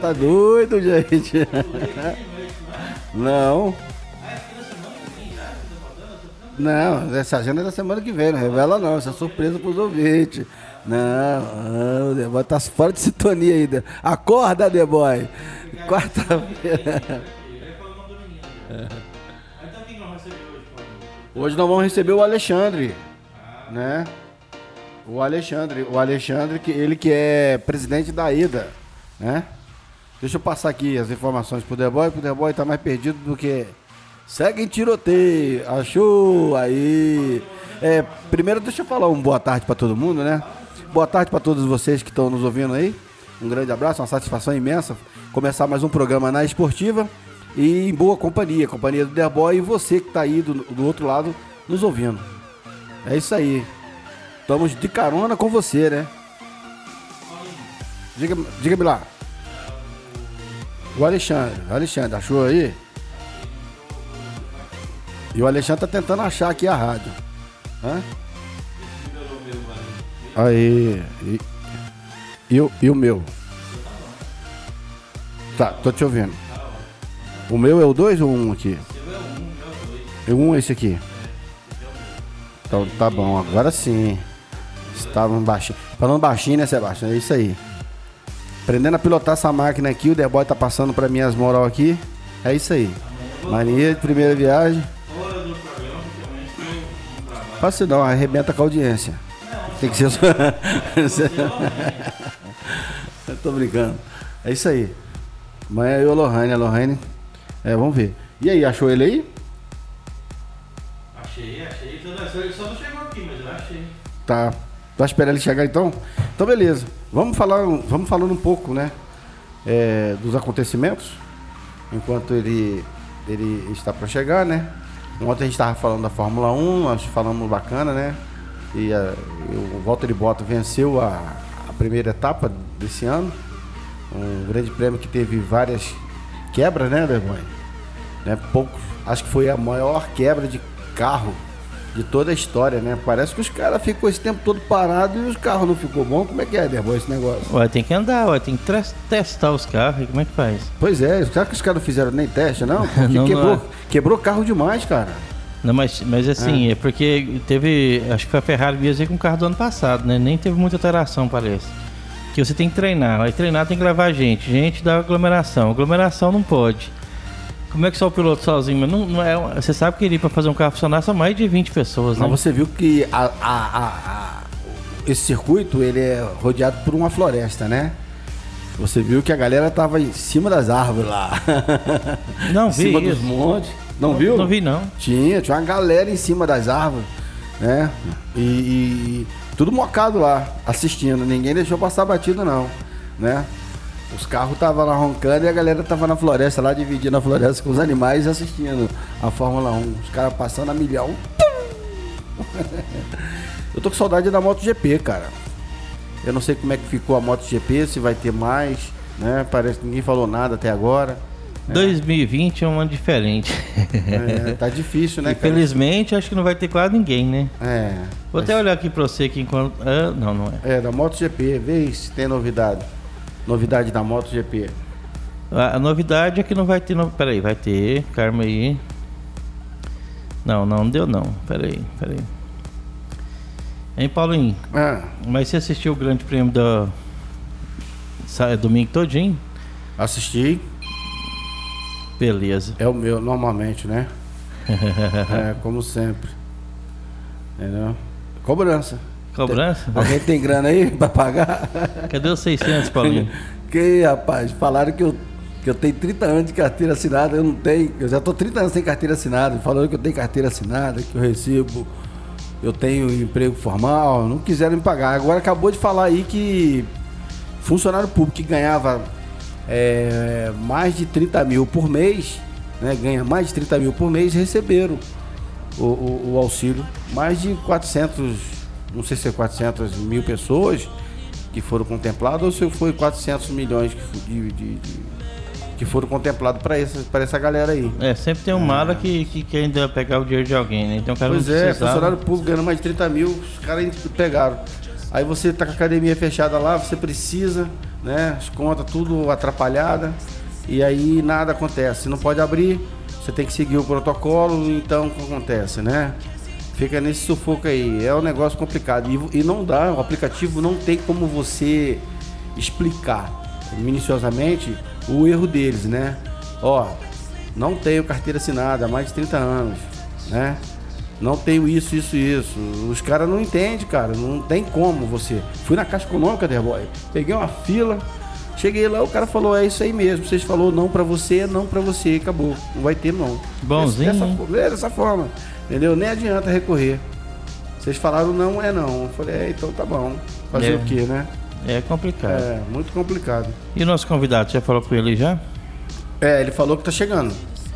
Vai tá doido, gente. Não. Não, essa agenda é da semana que vem, não revela não, isso é surpresa pros ouvintes. Não, o The tá fora de sintonia ainda. Acorda, The Boy. Quarta-feira. Hoje nós vamos receber o Alexandre, né? O Alexandre, o Alexandre, que ele que é presidente da IDA, né? Deixa eu passar aqui as informações pro The Boy, pro The Boy tá mais perdido do que segue em tiroteio. Achou aí. É, primeiro deixa eu falar um boa tarde para todo mundo, né? Boa tarde para todos vocês que estão nos ouvindo aí. Um grande abraço, uma satisfação imensa começar mais um programa na Esportiva e em boa companhia, companhia do The Boy e você que tá aí do, do outro lado nos ouvindo. É isso aí. Estamos de carona com você, né? Diga, diga-me lá. O Alexandre, o Alexandre, achou aí? E o Alexandre tá tentando achar aqui a rádio. Hã? Aí. E, e, o, e o meu? Tá, tô te ouvindo. O meu é o 2 ou um aqui? É um esse aqui. Então tá bom, agora sim. Estavam baixinho. Falando baixinho, né, Sebastião? É isso aí. Aprendendo a pilotar essa máquina aqui, o The Boy tá passando pra mim as moral aqui. É isso aí. Mania de primeira viagem. Fácil não, arrebenta com a audiência. Tem que ser. Eu tô brincando. É isso aí. Amanhã eu, Lohane, a Lohane. É, vamos ver. E aí, achou ele aí? Achei, achei. Ele só não chegou aqui, mas eu achei. Tá. Vai esperar ele chegar então? Então beleza. Vamos falar, vamos falando um pouco, né? é, dos acontecimentos. Enquanto ele, ele está para chegar, né? Ontem a gente estava falando da Fórmula 1, nós falamos bacana, né? E a, o Walter Bottas venceu a, a primeira etapa desse ano. Um grande prêmio que teve várias quebras, né, Vergonha? Né, poucos, acho que foi a maior quebra de carro de toda a história, né? Parece que os caras ficam esse tempo todo parado e os carros não ficou bom. Como é que é, Vergonha, esse negócio? Ué, tem que andar, ué, tem que testar os carros. e Como é que faz? Pois é, será que os caras não fizeram nem teste, não? Porque Não, não quebrou, é. quebrou carro demais, cara. Não, mas, mas assim, é. porque teve. Acho que foi a Ferrari mesmo com o carro do ano passado, né? Nem teve muita alteração, parece. Que você tem que treinar. Aí treinar tem que levar gente. Gente da aglomeração. Aglomeração não pode. Como é que só o piloto sozinho? Mas Não, não é, você sabe que ele para fazer um carro funcionar são mais de 20 pessoas, né? Mas você viu que a- a- a- esse circuito ele é rodeado por uma floresta, né? Você viu que a galera tava em cima das árvores lá. Não em vi cima isso. dos montes. Não, viu? Não vi, não. Tinha, tinha uma galera em cima das árvores, né? E, e tudo mocado lá, assistindo. Ninguém deixou passar batido, não, né? Os carros estavam lá roncando e a galera tava na floresta lá, dividindo a floresta com os animais e assistindo a Fórmula 1. Os caras passando a milhão. Eu tô com saudade da MotoGP, cara. Eu não sei como é que ficou a MotoGP, se vai ter mais, né? Parece que ninguém falou nada até agora. 2020 é um ano diferente. É, tá difícil, né, cara? Infelizmente, acho que não vai ter quase ninguém, né? É. Vou até olhar aqui pra você aqui enquanto. Ah, não, não é. É, da MotoGP. Vê se tem novidade. Novidade da MotoGP. A, a novidade é que não vai ter. No... Peraí, vai ter. Calma aí. Não, não, deu não. Peraí, peraí. Hein, Paulinho? Ah, Mas você assistiu o grande prêmio da. sa- Domingo todinho? assisti. Beleza. É o meu, normalmente, né? é, como sempre. Entendeu? Cobrança. Cobrança? Alguém tem grana aí pra pagar? Cadê os 600, Paulinho? Que, rapaz, falaram que eu, que eu tenho 30 anos de carteira assinada, eu não tenho. Eu já tô 30 anos sem carteira assinada. Falaram que eu tenho carteira assinada, que eu recebo, eu tenho emprego formal, não quiseram me pagar. Agora acabou de falar aí que funcionário público que ganhava é, mais de 30 mil por mês, né, ganha mais de 30 mil por mês, receberam o, o- o auxílio. Mais de 400, não sei se é 400 mil pessoas que foram contempladas ou se foi 400 milhões de, de- de- que foram contemplados para essa, pra essa galera aí. É, sempre tem um mala que, que quer ainda pegar o dinheiro de alguém, né? Então o cara Pois é, funcionário público ganhando mais de 30 mil, os caras pegaram. Aí você tá com a academia fechada lá, você precisa, né? As contas tudo atrapalhada. E aí nada acontece. Não pode abrir, você tem que seguir o protocolo, então o que acontece, né? Fica nesse sufoco aí. É um negócio complicado. E, e não dá, o aplicativo não tem como você explicar minuciosamente o erro deles, né? Ó, não tenho carteira assinada há mais de 30 anos, né? Não tenho isso, isso, isso. Os caras não entendem, cara. Não tem como você. Fui na Caixa Econômica, Derboy. Peguei uma fila. Cheguei lá, o cara falou, é isso aí mesmo. Vocês falou não pra você, não pra você. Acabou. Não vai ter, não. Bonzinho, Dessa, é dessa forma. Entendeu? Nem adianta recorrer. Vocês falaram não, é não. Eu falei, é, então tá bom. Fazer É. o quê, né? É complicado. É, muito complicado. E o nosso convidado, já falou com ele já? É, ele falou que tá chegando,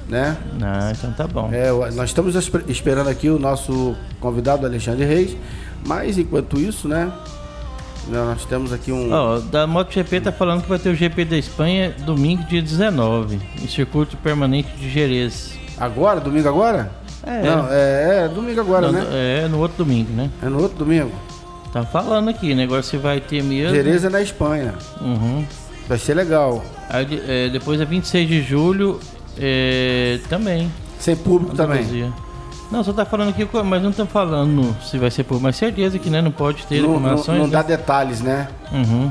né? Ah, então tá bom. É, nós estamos esper- esperando aqui o nosso convidado Alexandre Reis, mas enquanto isso, né? Nós temos aqui um. Ó, da MotoGP tá falando que vai ter o GP da Espanha domingo, dia 19, em circuito permanente de Jerez. Agora? Domingo agora? É. Não, é, é domingo agora, Não, né? É, no outro domingo, né? É no outro domingo. Tá falando aqui, né? Agora se vai ter mesmo. Jerez é na Espanha. Uhum. Vai ser legal. Aí, é, depois é 26 de julho, é, também. Sem público também. Não, só tá falando aqui, mas não tá falando se vai ser por mais certeza que né, não pode ter Não, não, informações. não né? dá detalhes, né? Uhum.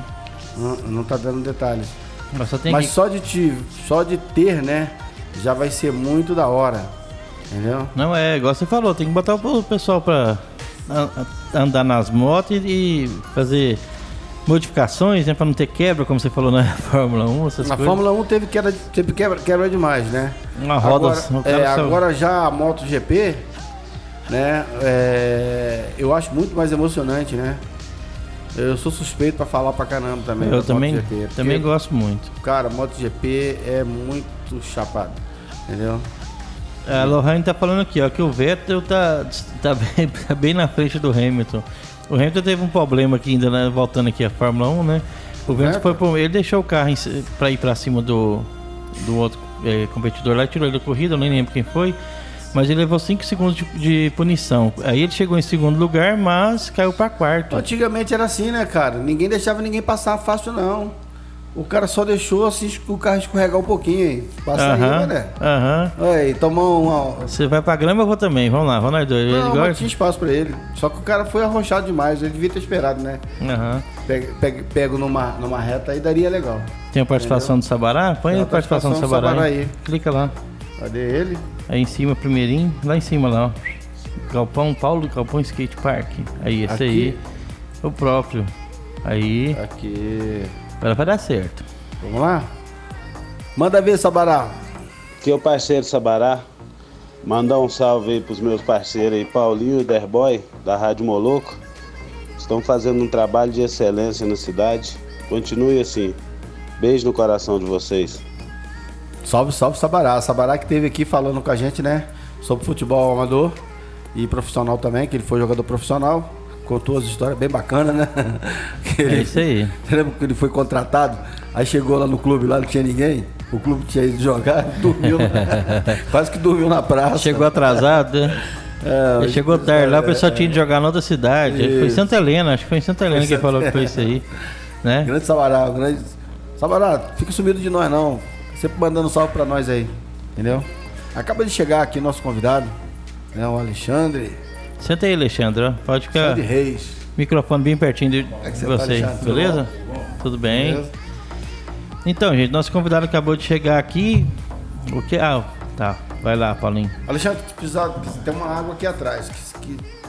Não, não tá dando detalhes. Mas só Mas que... só de te, só de ter, né? Já vai ser muito da hora. Entendeu? Não é, igual você falou, tem que botar o pessoal pra andar nas motos e, fazer modificações, né? Pra não ter quebra, como você falou na Fórmula 1, essas Na coisas. Fórmula 1 teve quebra, teve quebra, quebra demais, né? Uma roda, agora, é, agora já a MotoGP, né? é, eu acho muito mais emocionante, né? Eu sou suspeito pra falar pra caramba também. Eu também, MotoGP, porque, também gosto muito. Cara, MotoGP é muito chapado, entendeu? A Lohane tá falando aqui, ó, que o Vettel tá, tá, bem, tá bem na frente do Hamilton. O Hamilton teve um problema aqui ainda, né, voltando aqui à Fórmula 1, né? O Vettel Vettel? foi pro, ele deixou o carro pra ir pra cima do, do outro eh, competidor lá, tirou ele da corrida, eu nem lembro quem foi. Mas ele levou 5 segundos de, de punição. Aí ele chegou em segundo lugar, mas caiu pra quarto. Antigamente era assim, né, cara? Ninguém deixava ninguém passar fácil, não. O cara só deixou assim o carro escorregar um pouquinho aí. Passa aí, Aham, né? aham. Aí, tomou uma. Você vai pra grama, eu vou também. Vamos lá, vamos nós dois. Não, mas tinha espaço pra ele. Só que o cara foi arrochado demais. Ele devia ter esperado, né? Aham. Pego, pego, pego numa, numa reta aí daria legal. Tem a participação do Sabará? Põe Tem a a participação, do participação do Sabará, Sabará aí. aí. Clica lá. Cadê ele? Aí em cima, primeirinho. Lá em cima, lá, ó. Galpão, Paulo Galpão Skate Park. Aí, esse Aqui? aí. O próprio. Aí. Aqui. Agora vai dar certo. Vamos lá? Manda ver, Sabará. Aqui é o parceiro Sabará. Mandar um salve aí pros meus parceiros aí, Paulinho e Derboy, da Rádio Moloco. Estão fazendo um trabalho de excelência na cidade. Continue assim. Beijo no coração de vocês. Salve, salve, Sabará. Sabará que esteve aqui falando com a gente, né? Sobre futebol amador e profissional também, que ele foi jogador profissional. Contou as histórias bem bacanas, né? Que É isso aí. Você lembra que ele foi contratado? Aí chegou lá no clube, lá não tinha ninguém. o clube tinha ido jogar, dormiu, quase que dormiu na praça. Chegou atrasado, né? É, Ele chegou tarde lá, o pessoal tinha de jogar na outra cidade. Foi em Isso. Santa Helena, acho que foi em Santa Helena que ele falou que foi isso aí. Né? Grande Sabará, o grande. Sabará, fica sumido de nós não. Sempre mandando salve pra nós aí. Entendeu? Acaba de chegar aqui nosso convidado, né? O Alexandre. Senta aí, Alexandre. Pode ficar. Alexandre Reis. Microfone bem pertinho de, é você tá, você, Alexandre? Tudo beleza? Tudo bem. Beleza? Então, gente, nosso convidado acabou de chegar aqui. O que? Ah, tá. Vai lá, Paulinho. Alexandre, se precisar, tem uma água aqui atrás. Que, que-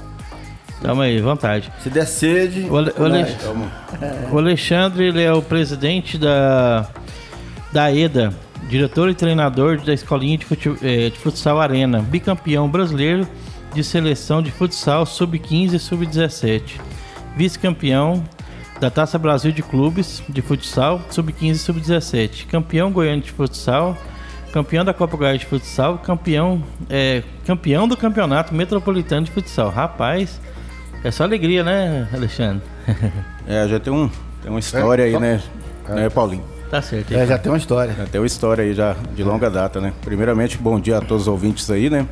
Tamo aí, vontade. se der sede. O Ale- o Ale-. O Alexandre, ele é o presidente da, da EDA, diretor e treinador da escolinha de, fute- eh, de futsal Arena, bicampeão brasileiro de seleção de futsal sub-15 e sub-17, vice-campeão da Taça Brasil de Clubes de futsal sub-15 e sub-17, campeão goiano de futsal, campeão da Copa Goiás de futsal, campeão, eh, campeão do campeonato metropolitano de futsal. Rapaz, é só alegria, né, Alexandre? É, já tem, um, tem uma história aí, né, né, Paulinho? Tá certo. É, já tem uma história. Já tem uma história aí já de longa data, né? Primeiramente, bom dia a todos os ouvintes aí, né?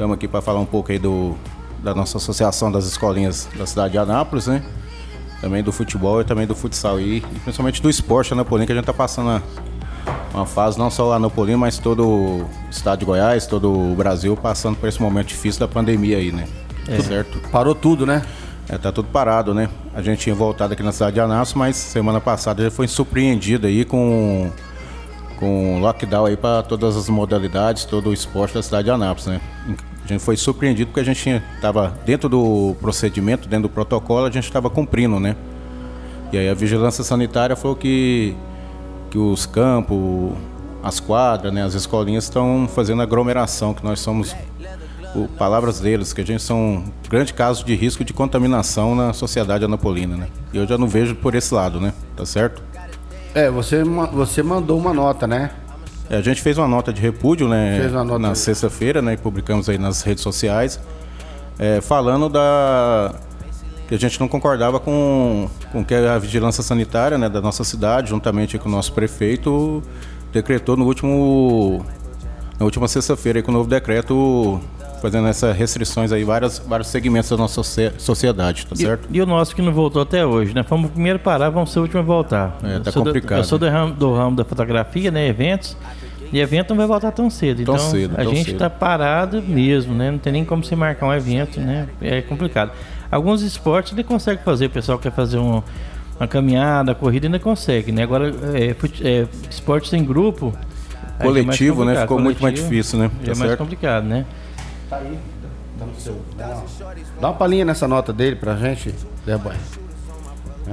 Estamos aqui para falar um pouco aí do, da nossa associação das escolinhas da cidade de Anápolis, né? Também do futebol e também do futsal e, e principalmente do esporte anapolino, que a gente tá passando uma, uma fase, não só o anapolino, mas todo o estado de Goiás, todo o Brasil passando por esse momento difícil da pandemia aí, né? É. Certo? Parou tudo, né? É, tá tudo parado, né? A gente tinha voltado aqui na cidade de Anápolis, mas semana passada já foi surpreendido aí com com lockdown aí para todas as modalidades, todo o esporte da cidade de Anápolis, né? A gente foi surpreendido porque a gente tinha, tava dentro do procedimento, dentro do protocolo, a gente estava cumprindo, né? E aí a vigilância sanitária falou que que os campos, as quadras, né, as escolinhas estão fazendo aglomeração, que nós somos o- palavras deles, que a gente são um grande caso de risco de contaminação na sociedade anapolina, né? E eu já não vejo por esse lado, né? Tá certo? É, você, você mandou uma nota, né? É, a gente fez uma nota de repúdio, né? Fez uma nota na de- sexta-feira, né? que Publicamos aí nas redes sociais, é, falando da que a gente não concordava com com que a vigilância sanitária, né, da nossa cidade, juntamente com o nosso prefeito, decretou no último na última sexta-feira com o novo decreto fazendo essas restrições aí várias vários segmentos da nossa socie- sociedade, tá E, certo? e o nosso que não voltou até hoje, né? Fomos o primeiro a parar, vamos ser o último a voltar. É, Eu tá sou do- complicado. eu sou do ramo, do ramo da fotografia, né? Eventos. E evento não vai voltar tão cedo. Tão então cedo, a gente cedo. tá parado mesmo, né? Não tem nem como você marcar um evento, né? É complicado. Alguns esportes ele consegue fazer, o pessoal quer fazer um- uma caminhada, corrida ainda consegue, né? Agora, é, é, esportes em grupo. é Coletivo, né? complicado. Ficou muito mais Coletivo difícil, né? já é Tá mais certo? complicado, né? Tá aí. Tá no seu. Dá uma, palhinha nessa nota dele pra gente,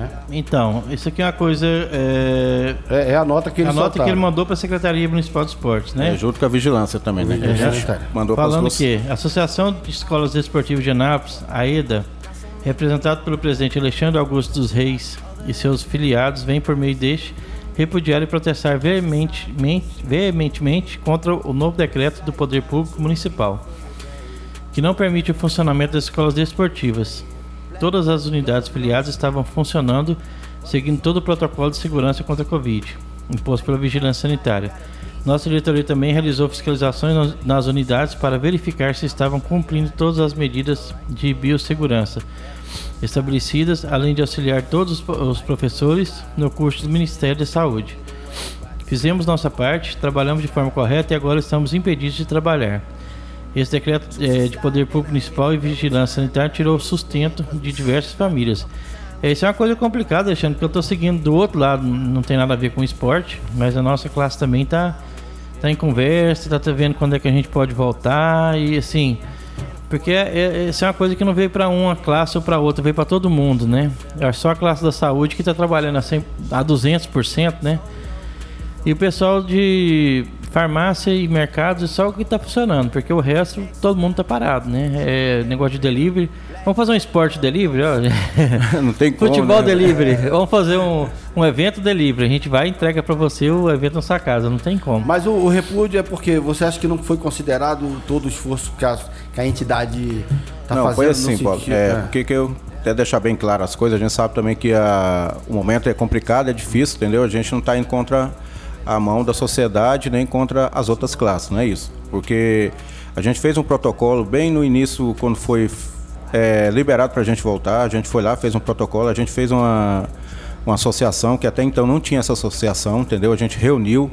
Deboy. Então, isso aqui é uma coisa. É, É, é a nota que ele a nota soltaram. que ele mandou para a Secretaria Municipal de Esportes, né? É, junto com a vigilância também, né? Que a gente Vigilância. mandou para Falando que a Associação de Escolas Desportivas de Anápolis, a EDA, representado pelo presidente Alexandre Augusto dos Reis e seus filiados, vem por meio deste repudiar e protestar veementemente, veementemente contra o novo decreto do Poder Público Municipal, que não permite o funcionamento das escolas desportivas. Todas as unidades filiadas estavam funcionando seguindo todo o protocolo de segurança contra a Covid, imposto pela Vigilância Sanitária. Nossa diretoria também realizou fiscalizações nas- unidades para verificar se estavam cumprindo todas as medidas de biossegurança estabelecidas, além de auxiliar todos os professores no curso do Ministério da Saúde. Fizemos nossa parte, trabalhamos de forma correta e agora estamos impedidos de trabalhar. Esse decreto eh, de poder público municipal e vigilância sanitária tirou o sustento de diversas famílias. Eh, Isso é uma coisa complicada, Alexandre, porque eu estou seguindo do outro lado, não tem nada a ver com esporte, mas a nossa classe também está tá em conversa, está vendo quando é que a gente pode voltar e assim. Porque é, é- isso é uma coisa que não veio para uma classe ou para outra, veio para todo mundo, né? É só a classe da saúde que está trabalhando a, 100, a 200%, né? E o pessoal de farmácia e mercados é só o que está funcionando, porque o resto todo mundo está parado, né? É negócio de delivery. Vamos fazer um esporte delivery, ó. Não tem como, Futebol né? delivery. Vamos fazer um, um evento delivery. A gente vai e entrega para você o evento na sua casa, não tem como. Mas o, o repúdio é porque você acha que não foi considerado todo o esforço que a, que a entidade tá não, fazendo foi no assim, Paulo. sentido- É, é. porque que eu até deixar bem claro as coisas, a gente sabe também que a, o momento é complicado, é difícil, entendeu? A gente não está indo contra a mão da sociedade nem contra as outras classes, não é isso? Porque a gente fez um protocolo bem no início, quando foi é, liberado para a gente voltar, a gente foi lá, fez um protocolo, a gente fez uma, uma associação, que até então não tinha essa associação, entendeu? A gente reuniu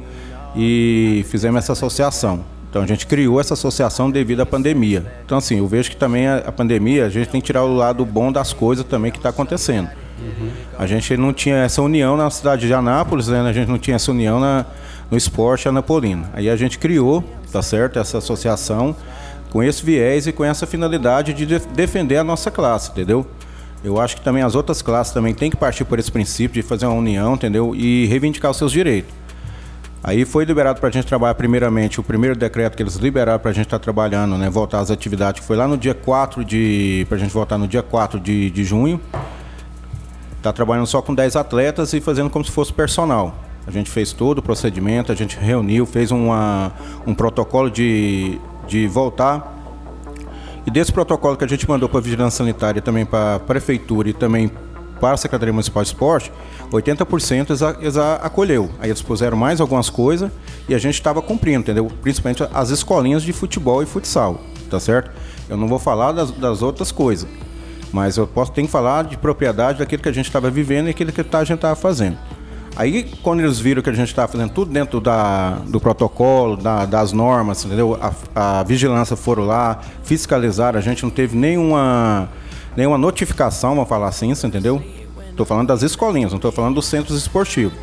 e fizemos essa associação. Então a gente criou essa associação devido à pandemia. Então assim, eu vejo que também a, a pandemia, a gente tem que tirar o lado bom das coisas também que está acontecendo. Uhum. A gente não tinha essa união na cidade de Anápolis, né? a gente não tinha essa união na, no esporte anapolino. Aí a gente criou, tá certo, essa associação com esse viés e com essa finalidade de defender a nossa classe, entendeu? Eu acho que também as outras classes também têm que partir por esse princípio de fazer uma união, entendeu? E reivindicar os seus direitos. Aí foi liberado para a gente trabalhar primeiramente, o primeiro decreto que eles liberaram para a gente estar tá trabalhando, né, voltar às atividades, que foi lá no dia 4 de. para a gente voltar no dia 4 de, de junho. Está trabalhando só com 10 atletas e fazendo como se fosse personal. A gente fez todo o procedimento, a gente reuniu, fez uma, um protocolo de, de voltar. E desse protocolo que a gente mandou para a Vigilância Sanitária, também para a Prefeitura e também para a Secretaria Municipal de Esporte, 80% eles, eles acolheu. Aí eles puseram mais algumas coisas e a gente estava cumprindo, entendeu? Principalmente as escolinhas de futebol e futsal, tá certo? Eu não vou falar das, das outras coisas, mas eu posso ter que falar de propriedade daquilo que a gente estava vivendo e aquilo que a gente estava fazendo. Aí, quando eles viram que a gente estava fazendo tudo dentro da, do protocolo, da, das normas, entendeu? A, a vigilância foram lá, fiscalizaram, a gente não teve nenhuma nenhuma notificação, vamos falar assim, entendeu? Estou falando das escolinhas, não estou falando dos centros esportivos.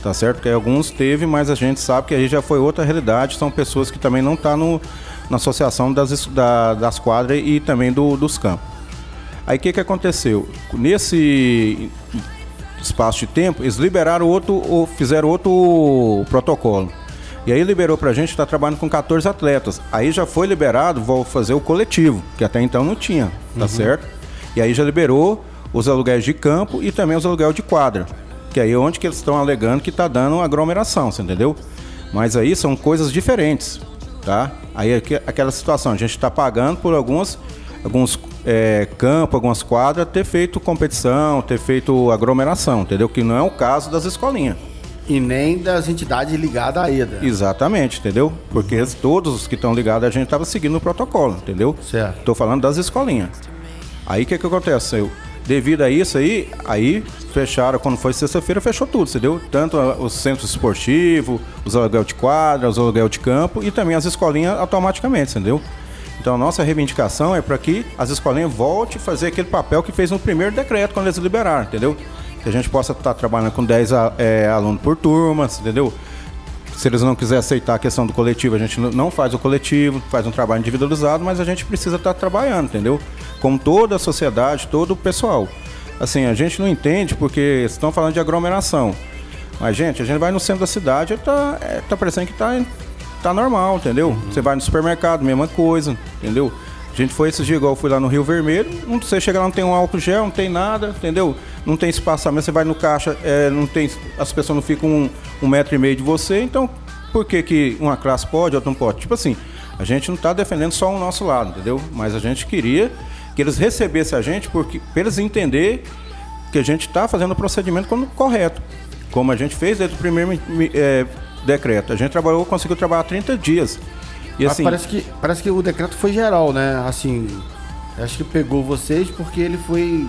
Tá certo? Que alguns teve, mas a gente sabe que aí já foi outra realidade. São pessoas que também não estão tá na associação das, da, das quadras e também do, dos campos. Aí o que, que aconteceu? Nesse espaço de tempo, eles liberaram outro, ou fizeram outro protocolo. E aí liberou pra gente, está trabalhando com 14 atletas. Aí já foi liberado, vou fazer o coletivo, que até então não tinha, tá uhum. certo? E aí já liberou os aluguéis de campo e também os aluguéis de quadra. Que aí é onde que eles estão alegando que está dando aglomeração, você entendeu? Mas aí são coisas diferentes, tá? Aí aquela situação, a gente está pagando por algumas, alguns é, campos, algumas quadras, ter feito competição, ter feito aglomeração, entendeu? Que não é o caso das escolinhas. E nem das entidades ligadas à EDA. Exatamente, entendeu? Porque todos os que estão ligados a gente estava seguindo o protocolo, entendeu? Certo. Estou falando das escolinhas. Aí o que, que acontece? Eu, devido a isso aí, aí fecharam, quando foi sexta-feira, fechou tudo, entendeu? Tanto os centros esportivos, os aluguel de quadra, os aluguel de campo e também as escolinhas automaticamente, entendeu? Então a nossa reivindicação é para que as escolinhas voltem a fazer aquele papel que fez no primeiro decreto quando eles liberaram, entendeu? Que a gente possa estar tá trabalhando com 10 é, alunos por turma, entendeu? Se eles não quiserem aceitar a questão do coletivo, a gente não faz o coletivo, faz um trabalho individualizado, mas a gente precisa estar tá trabalhando, entendeu? como toda a sociedade, todo o pessoal. Assim, a gente não entende porque estão falando de aglomeração. Mas, gente, a gente vai no centro da cidade e tá, é, tá parecendo que tá, tá normal, entendeu? Uhum. Você vai no supermercado, mesma coisa, entendeu? A gente foi esses dias, igual eu fui lá no Rio Vermelho, não, você chega lá, não tem um álcool gel, não tem nada, entendeu? Não tem espaçamento, você vai no caixa, é, não tem, as pessoas não ficam um, um metro e meio de você, então por que, que uma classe pode, outra não pode? Tipo assim, a gente não está defendendo só o nosso lado, entendeu? Mas a gente queria que eles recebessem a gente porque, para eles entender que a gente está fazendo o procedimento correto, como a gente fez desde o primeiro é, decreto. A gente trabalhou, conseguiu trabalhar 30 dias. E, assim, parece, que, parece que o decreto foi geral, né? Assim, acho que pegou vocês porque ele foi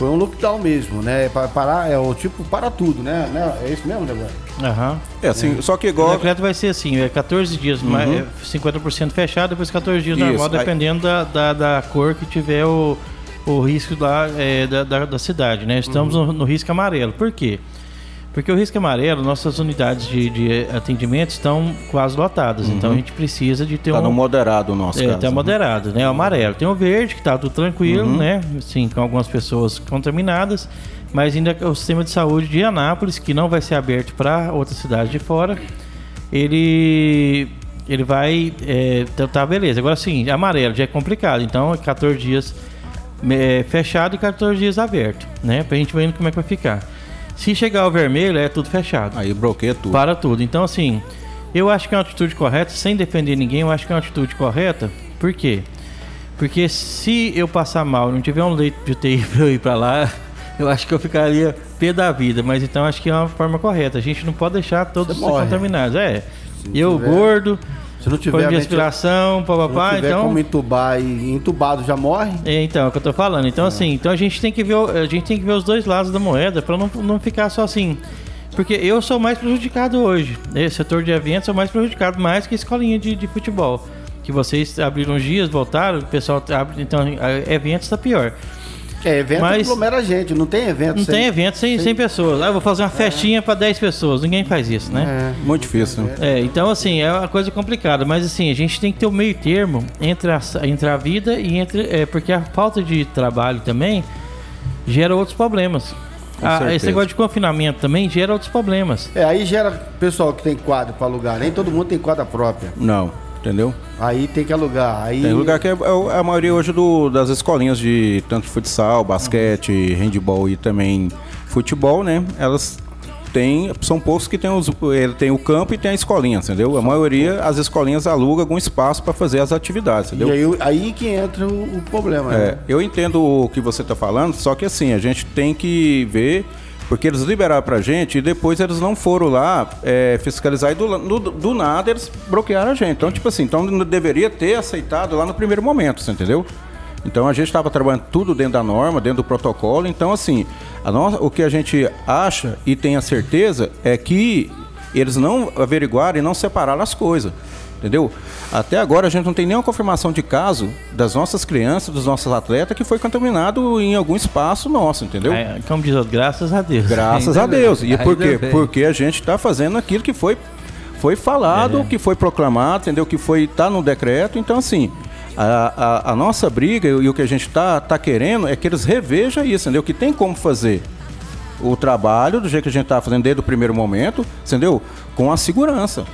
foi um lockdown mesmo, né? Para parar, é o tipo para tudo, né? né? É isso mesmo, Débora? Aham. É assim, é. só que igual. O decreto vai ser assim: é 14 dias, uhum. mais, 50% é fechado, depois 14 dias isso. normal, dependendo Aí... da, da, da, cor que tiver o, o risco lá, é, da, da, da, cidade, né? Estamos uhum. no, no risco amarelo. Por quê? Porque o risco amarelo, nossas unidades de, de atendimento estão quase lotadas. Uhum. Então a gente precisa de ter tá um. Tá no moderado o nosso é, caso. Tá né? moderado, né? O amarelo. Tem o verde, que tá tudo tranquilo, uhum. né? Sim, com algumas pessoas contaminadas. Mas ainda o sistema de saúde de Anápolis, que não vai ser aberto para outra cidade de fora, ele. Ele vai. É, então tá, beleza. Agora sim, amarelo já é complicado. Então, 14 dias é, fechado e 14 dias aberto, né? Pra gente ver como é que vai ficar. Se chegar ao vermelho, é tudo fechado. Aí bloqueia tudo. Para tudo. Então, assim, eu acho que é uma atitude correta, sem defender ninguém, eu acho que é uma atitude correta. Por quê? Porque se eu passar mal, não tiver um leito de UTI para eu ir para lá, eu acho que eu ficaria pé da vida. Mas então acho que é uma forma correta. A gente não pode deixar todos contaminados. É. Eu, tiver- gordo, Se não tiver, de respiração, papapá, então. como entubar e entubado já morre. É, então, é o que eu tô falando. Então, assim, então a gente tem que ver, a gente tem que ver os dois lados da moeda para não, não ficar só assim. Porque eu sou mais prejudicado hoje. Esse setor de eventos é mais prejudicado, mais que a escolinha de, de futebol. Que vocês abriram os dias, voltaram, o pessoal abre. Então, eventos tá pior. É, evento Mas- aglomera gente, não tem evento Não sem- tem evento sem, sem pessoas. Ah, eu vou fazer uma festinha para 10 pessoas. Ninguém faz isso, né? É. Muito difícil. né? É, então assim, é uma coisa complicada, mas assim, a gente tem que ter o meio termo entre a, entre a vida e entre. É, porque a falta de trabalho também gera outros problemas. Ah, esse negócio de confinamento também gera outros problemas. É, aí gera pessoal que tem quadro para alugar, nem todo mundo tem quadra própria. Não, entendeu? Aí tem que alugar. Aí Tem lugar que é, é o- a maioria hoje do- das escolinhas de tanto futsal, basquete, handball e também futebol, né? Elas têm, são poucos que tem, os, tem o campo e tem a escolinha, entendeu? A maioria, as escolinhas alugam algum espaço para fazer as atividades, E entendeu? aí, aí que entra o, o problema. É, né? eu entendo o que você está falando, só que assim, a gente tem que ver, porque eles liberaram pra gente e depois eles não foram lá é, fiscalizar e do, do, do nada eles bloquearam a gente. Então, tipo assim, então não deveria ter aceitado lá no primeiro momento, você entendeu? Então a gente estava trabalhando tudo dentro da norma, dentro do protocolo. Então, assim, nossa, o que a gente acha e tem a certeza é que eles não averiguaram e não separaram as coisas. Entendeu? Até agora a gente não tem nenhuma confirmação de caso das nossas crianças, dos nossos atletas que foi contaminado em algum espaço nosso, entendeu? É, como diz outro, graças a Deus. Graças Ainda a Deus. bem, E por ainda quê? bem. Porque a gente está fazendo aquilo que foi, foi falado, É. que foi proclamado, entendeu? Que foi tá no decreto. Então, assim, a, a, a nossa briga e o que a gente está tá querendo é que eles revejam isso, entendeu? Que tem como fazer o trabalho do jeito que a gente está fazendo desde o primeiro momento, entendeu? Com a segurança.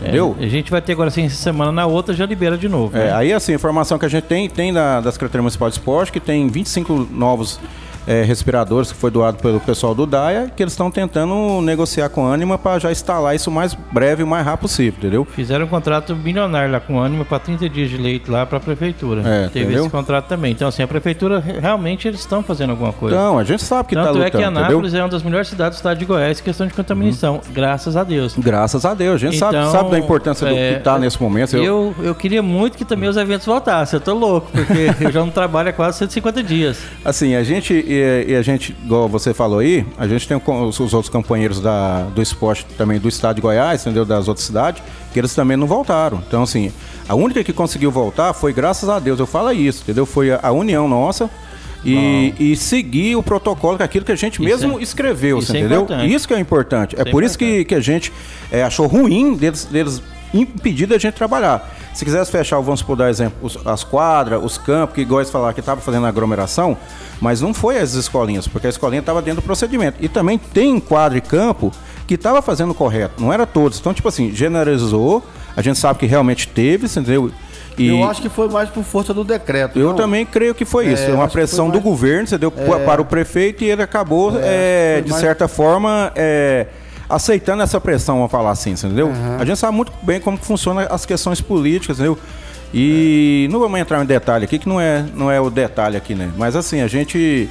Entendeu? É, a gente vai ter agora assim essa semana, na outra já libera de novo. É, né? aí assim, a informação que a gente tem, tem da, da Secretaria Municipal de Esporte, que tem 25 novos é, respiradores que foi doado pelo pessoal do DAIA, que eles estão tentando negociar com a Anima para já instalar isso o mais breve e o mais rápido possível, entendeu? Fizeram um contrato milionário lá com o Anima para 30 dias de leite lá para a prefeitura. É, Teve entendeu? esse contrato também. Então, assim, a prefeitura re- realmente eles estão fazendo alguma coisa. Então, a gente sabe que está Tanto lutando, é que entendeu? Anápolis é uma das melhores cidades do estado de Goiás em questão de contaminação, graças a Deus. Graças a Deus, a gente sabe, Então, sabe da importância do é, que está nesse momento. Eu- Eu, eu queria muito que também os eventos voltassem. Eu tô louco, porque eu já não trabalho há quase 150 dias. Assim, a gente, e, e a gente, igual você falou aí, a gente tem os, os outros companheiros da, do esporte também do estado de Goiás, entendeu? Das outras cidades, que eles também não voltaram. Então, assim, a única que conseguiu voltar foi graças a Deus, eu falo isso, entendeu? Foi a, a união nossa. E, e seguir o protocolo, que é aquilo que a gente Isso mesmo é- escreveu, isso é entendeu? importante. Isso que é importante. É, Isso é por isso que, que a gente é, achou ruim deles, deles impedir da gente trabalhar. Se quisesse fechar, vamos por dar exemplo, as quadras, os campos, que igual eles falaram que estava fazendo aglomeração, mas não foi as escolinhas, porque a escolinha estava dentro do procedimento. E também tem quadra e campo que estava fazendo correto, não era todos. Então, tipo assim, generalizou, a gente sabe que realmente teve, você entendeu? E Eu acho que foi mais por força do decreto. eu não? também creio que foi É, isso. Eu uma pressão foi do mais- governo, entendeu? Para o prefeito e ele acabou, é, foi de mais- certa forma, é, aceitando essa pressão, vamos falar assim, entendeu? A gente sabe muito bem como que funcionam as questões políticas, entendeu? E não vamos entrar em detalhe aqui, que não é, não é o detalhe aqui, né? Mas assim, a gente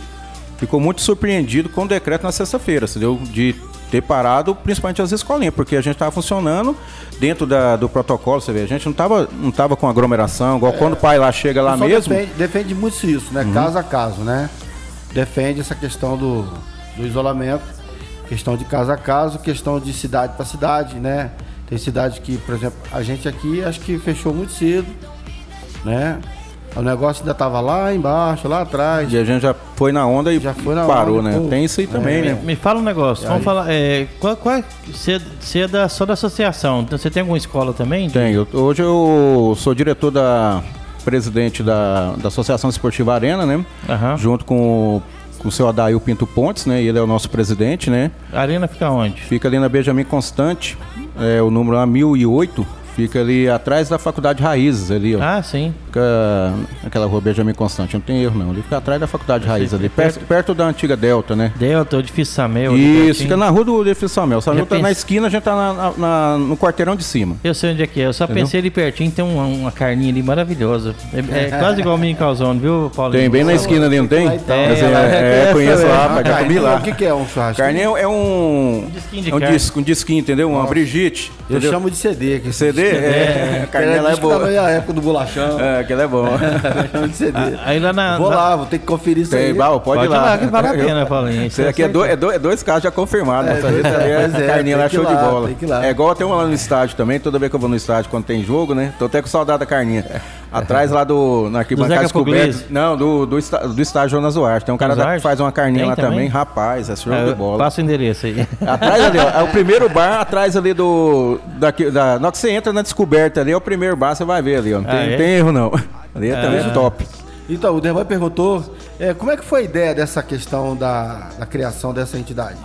ficou muito surpreendido com o decreto na sexta-feira, entendeu? De ter parado principalmente as escolinhas, porque a gente estava funcionando dentro da- do protocolo, você vê, a gente não estava não tava com aglomeração, igual quando o pai lá chega lá mesmo. Defende, defende muito isso, Uhum. né? Caso a caso, né? Defende essa questão do, do isolamento, questão de caso a caso, questão de cidade para cidade, né? Tem cidade que, por exemplo, a gente aqui acho que fechou muito cedo, né? O negócio ainda estava lá embaixo, lá atrás. E a gente já foi na onda e Já foi na parou, onda, né? pô. Tem isso aí também, Me, né? me fala um negócio, E vamos aí? falar. É, qual, qual, é- você, é- você é da, só da associação, então você tem alguma escola também? Tenho. Hoje eu sou diretor da presidente da, da Associação Esportiva Arena, né? Aham. Junto com, o- com o seu Adail Pinto Pontes, né? Ele é o nosso presidente, né? A arena fica onde? Fica ali na Benjamin Constante, é, o número é 1008. Fica ali atrás da Faculdade Raízes, ali, ó. Ah, sim. Fica naquela rua Benjamin Constante, não tem erro não. Ele fica atrás da faculdade Raiz ali, perto, perto da antiga Delta, né? Delta, o edifício Samel. Isso, fica na rua do edifício Samuel. Samuel Eu tá na esquina, a gente tá na- na- na- no quarteirão de cima. Eu sei onde é que é. Eu só Entendeu? pensei ali pertinho, tem uma, uma carninha ali maravilhosa. É, é quase igual o mini calzone, viu, Paulinho? Tem bem na esquina ali, não tem? então. Mas É, é, é é, conheço lá, já comi lá. O que, que é um churrasco? Carninha é um. disquinho de é um carne. disco, um disquinho, entendeu? Uma Brigitte. Eu chamo de CD. Que CD? É, a carninha lá é boa. minha época do bolachão. É, aquela é. Eu de CD. Aí lá na. Vou na- lá, vou ter que conferir isso Tem, aí. Bal, pode, Pode ir lá. lá, que vale a pena, Paulinho. Isso aqui é, do- é do- é dois casos já confirmados. É, Pois é, carninha lá show ir de lá, bola. lá. É igual tem uma lá no estádio também. Toda vez que eu vou no estádio quando tem jogo, né? Tô até com saudade da carninha. Atrás lá do. Na arquibancada descoberta. Não, do, do, está- do estádio Jonas Duarte. Tem um cara da- que faz uma carninha Tem lá também. também? Rapaz, é show Ah, de bola. Passa o endereço aí. Atrás ali, ó, é o primeiro bar atrás ali do. Daqui, da, na hora que você entra na descoberta ali, é o primeiro bar, você vai ver ali, ó. Não tem, Ah, é? tem erro, não. Ali é também Ah. top. Então, o Derboy perguntou é, como é que foi a ideia dessa questão da, da criação dessa entidade?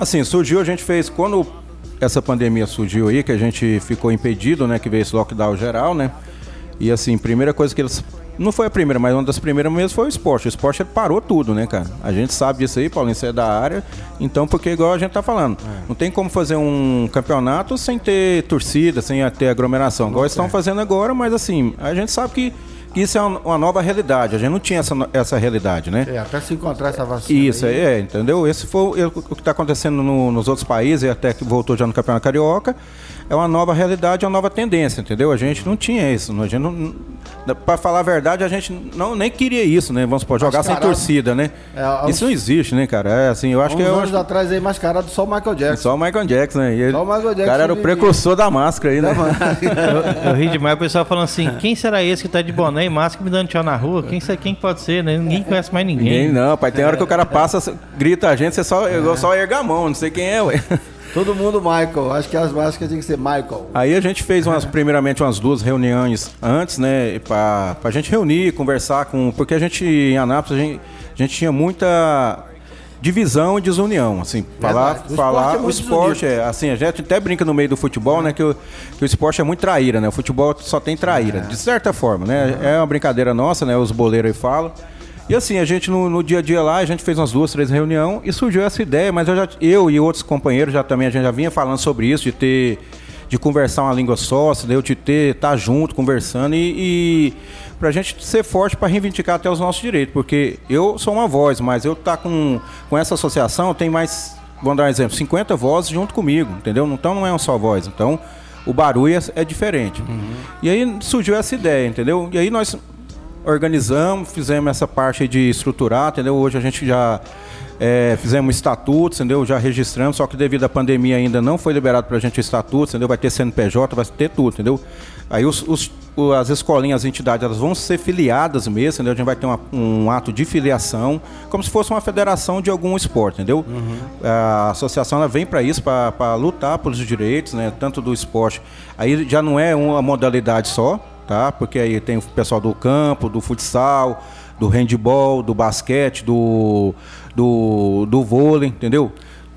Assim, surgiu, a gente fez quando essa pandemia surgiu aí, que a gente ficou impedido, né? Que veio esse lockdown geral, né? E assim, primeira coisa que eles. Não foi a primeira, mas uma das primeiras mesmo foi o esporte. O esporte parou tudo, né, cara? A gente sabe disso aí, Paulinho, você é da área. Então, porque igual a gente tá falando, não tem como fazer um campeonato sem ter torcida, sem ter aglomeração. Igual eles estão fazendo agora, mas assim, a gente sabe que isso é uma nova realidade. A gente não tinha essa, essa realidade, né? É, até se encontrar essa vacina. Isso, aí. é, entendeu? Esse foi o, o que está acontecendo no- nos outros países, e até que voltou já no Campeonato Carioca. É uma nova realidade, é uma nova tendência, entendeu? A gente não tinha isso. A gente não, para falar a verdade, a gente não, nem queria isso, né? Vamos supor, jogar sem Mascarado. torcida, né? É, uns- isso não existe, né, cara? É assim, eu acho Uns que eu anos acho, atrás aí, mascarado só o Michael Jackson. só o Michael Jackson, né? E ele- Só o Michael o Jackson cara era o precursor da máscara aí, né? Eu, eu ri demais, o pessoal falando assim: quem será esse que tá de boné e máscara me dando tchau na rua? Quem, quem pode ser, né? Ninguém conhece mais ninguém. Ninguém não, pai. Tem hora que o cara passa, grita a gente, você só, eu só erga a mão, não sei quem é, ué. Todo mundo Michael. Acho que as máscaras tinham que ser Michael. Aí a gente fez umas, primeiramente umas duas reuniões antes, né? Pra, pra gente reunir, conversar com. Porque a gente, em Anápolis, a gente, a gente tinha muita divisão e desunião, assim, falar, Verdade. O falar esporte é o esporte é, assim, a gente até brinca no meio do futebol, né, que o, que o esporte é muito traíra, né, o futebol só tem traíra, de certa forma, né, é uma brincadeira nossa, né, os boleiros aí falam, e assim, a gente no, no dia a dia lá, a gente fez umas duas, três reuniões e surgiu essa ideia, mas eu, já, eu e outros companheiros já também, a gente já vinha falando sobre isso, de ter, de conversar uma língua só, entendeu? de ter, estar junto, conversando e, e pra gente ser forte para reivindicar até os nossos direitos, porque eu sou uma voz, mas eu tá com, com essa associação, tem mais, vamos dar um exemplo, 50 vozes junto comigo, entendeu? Então não é uma só voz, então o barulho é, é diferente. E aí surgiu essa ideia, entendeu? E aí nós organizamos, fizemos essa parte de estruturar, entendeu? Hoje a gente já é, fizemos estatutos, entendeu? Já registramos, só que devido à pandemia ainda não foi liberado pra gente o estatuto, entendeu? Vai ter CNPJ, vai ter tudo, entendeu? Aí os, os- as escolinhas, as entidades, elas vão ser filiadas mesmo, entendeu? A gente vai ter uma- um ato de filiação, como se fosse uma federação de algum esporte, entendeu? A associação ela vem para isso, para lutar pelos direitos, né? Tanto do esporte. Aí já não é uma modalidade só, tá? Porque aí tem o pessoal do campo, do futsal, do handball, do basquete, do, do, do vôlei, entendeu?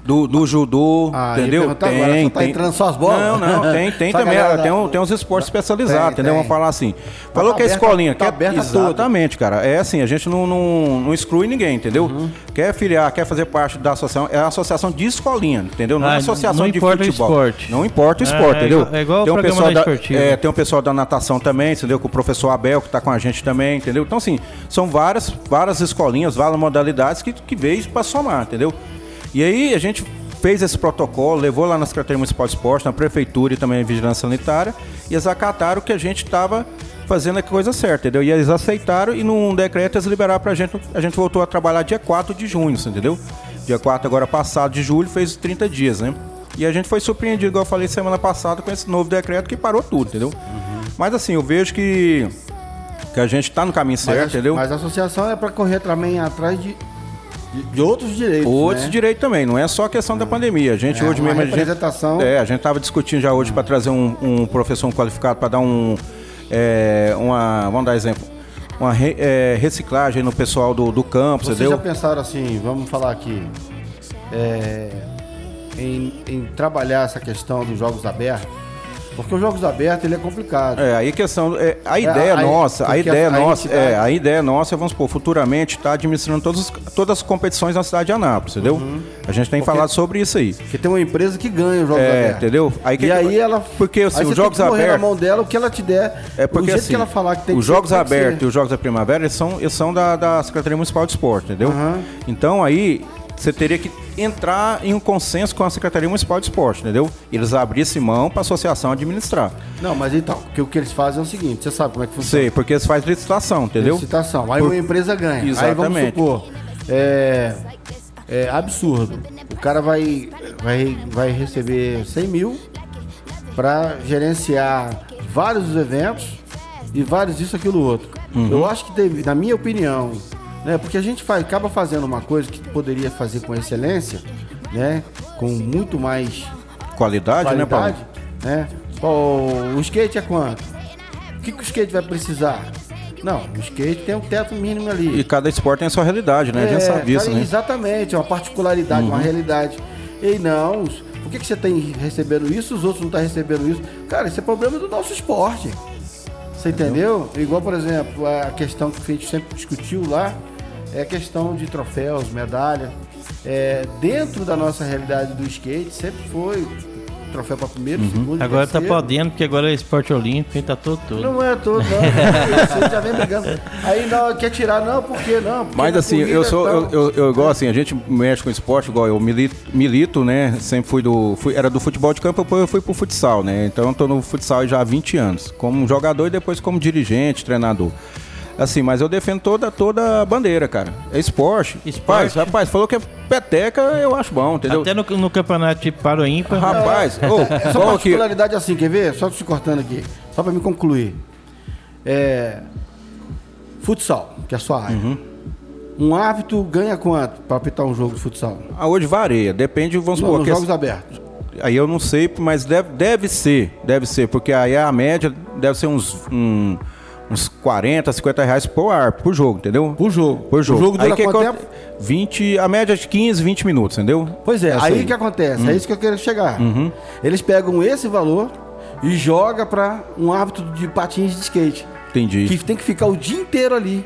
Do, do judô, Ah, entendeu? perguntar agora, só tá entrando só as bolas? Não, não, tem, tem também. galera Tem, um- tem uns esportes especializados, Tem, entendeu? tem. Vamos falar assim. Falou tá que a aberta- escolinha tá quer. aberta a tudo. Exatamente, cara. É assim, a gente não, não, não exclui ninguém, entendeu? Uhum. Quer filiar, quer fazer parte da associação, é a associação de escolinha, entendeu? Não é Ah, associação não de importa o futebol. esporte. Não importa o É, esporte, é entendeu? é igual o tem um pessoal da da, é, tem um pessoal da natação também, entendeu? Com o professor Abel, que está com a gente também, entendeu? Então, assim, são várias, várias escolinhas, várias modalidades que, que veio para somar, entendeu? E aí a gente fez esse protocolo, levou lá na Secretaria Municipal de Esporte, na Prefeitura e também na Vigilância Sanitária, e eles acataram que a gente estava fazendo a coisa certa, entendeu? E eles aceitaram e num decreto eles liberaram pra gente, a gente voltou a trabalhar dia 4 de junho, entendeu? Dia 4 agora passado de julho, fez 30 dias, né? E a gente foi surpreendido, igual eu falei semana passada, com esse novo decreto que parou tudo, entendeu? Mas assim, eu vejo que, que a gente tá no caminho certo, Mas, a- entendeu? mas a associação é para correr também atrás de, de, outros direitos. Outros né? direitos também, não é só a questão da pandemia. A gente É, hoje mesmo. a gente- representação. é, a gente estava discutindo já hoje para trazer um, um professor qualificado para dar um. é, uma, vamos dar exemplo. Uma re- é, reciclagem no pessoal do, do campo, Vocês entendeu? já pensaram assim, vamos falar aqui, é, em, em trabalhar essa questão dos jogos abertos? Porque os jogos abertos ele é complicado. É, aí a questão, é, a ideia aí- nossa, a porque ideia a- a nossa, entidade- é, a ideia nossa é, vamos supor, futuramente tá administrando todas, as- todas as competições na cidade de Anápolis, entendeu? Uhum. A gente tem falado sobre isso aí. Porque tem uma empresa que ganha os jogos É, abertos. entendeu? Aí que e que- aí ela. porque, assim, os jogos abertos- na mão dela, o que ela te der. É porque o jeito assim, que ela falar que tem que os jogos que ser. abertos e os jogos da primavera eles são, eles são da, da Secretaria Municipal de Esporte, entendeu? Aham. Então aí você teria que entrar em um consenso com a Secretaria Municipal de Esporte, entendeu? Eles abrissem mão para a associação administrar. Não, mas então, o que eles fazem é o seguinte: você sabe como é que funciona? Sei, porque eles fazem licitação, entendeu? Licitação. Aí Por- uma empresa ganha. Aí Exatamente. vamos supor. É, é absurdo. O cara vai, vai, vai receber 100 mil para gerenciar vários eventos e vários isso, aquilo, outro. Uhum. Eu acho que, na minha opinião, né, porque a gente faz, acaba fazendo uma coisa que poderia fazer com excelência, né, com muito mais Qualidade, né, Paulo? qualidade, né? Pô, o skate é quanto? O que, que o skate vai precisar? Não, o skate tem um teto mínimo ali. E cada esporte tem a sua realidade, né? a gente sabe disso, cara, né? Uhum. Exatamente, é uma particularidade, uma realidade. Ei, não, por que, que você tem recebendo isso os outros não estão recebendo isso? Cara, isso é problema do nosso esporte. Você entendeu? Igual, por exemplo, a questão que a gente sempre discutiu lá é a questão de troféus, medalha. É, dentro da nossa realidade do skate, sempre foi troféu para primeiro, segundo, Agora tá terceiro. podendo, porque agora é esporte olímpico e tá todo todo. Não é todo, não. Você já vem brigando. Aí não, quer tirar, não, por quê? Não, porque Mas assim, eu sou, eu, eu, eu igual assim, a gente mexe com esporte, igual eu milito, milito né? Sempre fui do. Fui, era do futebol de campo, depois eu fui pro futsal, né? Então eu tô no futsal já há 20 anos. Como jogador e depois como dirigente, treinador. Assim, mas eu defendo toda, toda a bandeira, cara. É esporte. Esporte. Rapaz, rapaz, falou que é peteca, eu acho bom, entendeu? Até no, no campeonato de Paro Ímpar. Rapaz, Essa igual aqui. particularidade assim, quer ver? Só te cortando aqui, só pra me concluir. É. Futsal, que é a sua área. Uhum. Um árbitro ganha quanto pra apitar um jogo de futsal? Ah, hoje varia, depende, vamos Não, supor. nos que jogos abertos. Aí eu não sei, mas deve, deve ser, deve ser, porque aí a média deve ser uns, um- uns 40, 50 reais por ar, por jogo, entendeu? Por jogo. Por jogo. O jogo dura aí que quanto aconte- 20, a média é de 15, 20 minutos, entendeu? Pois é, Essa aí que acontece, é isso que eu quero chegar. Uhum. Eles pegam esse valor e joga pra um árbitro de patins de skate. Entendi. Que tem que ficar o dia inteiro ali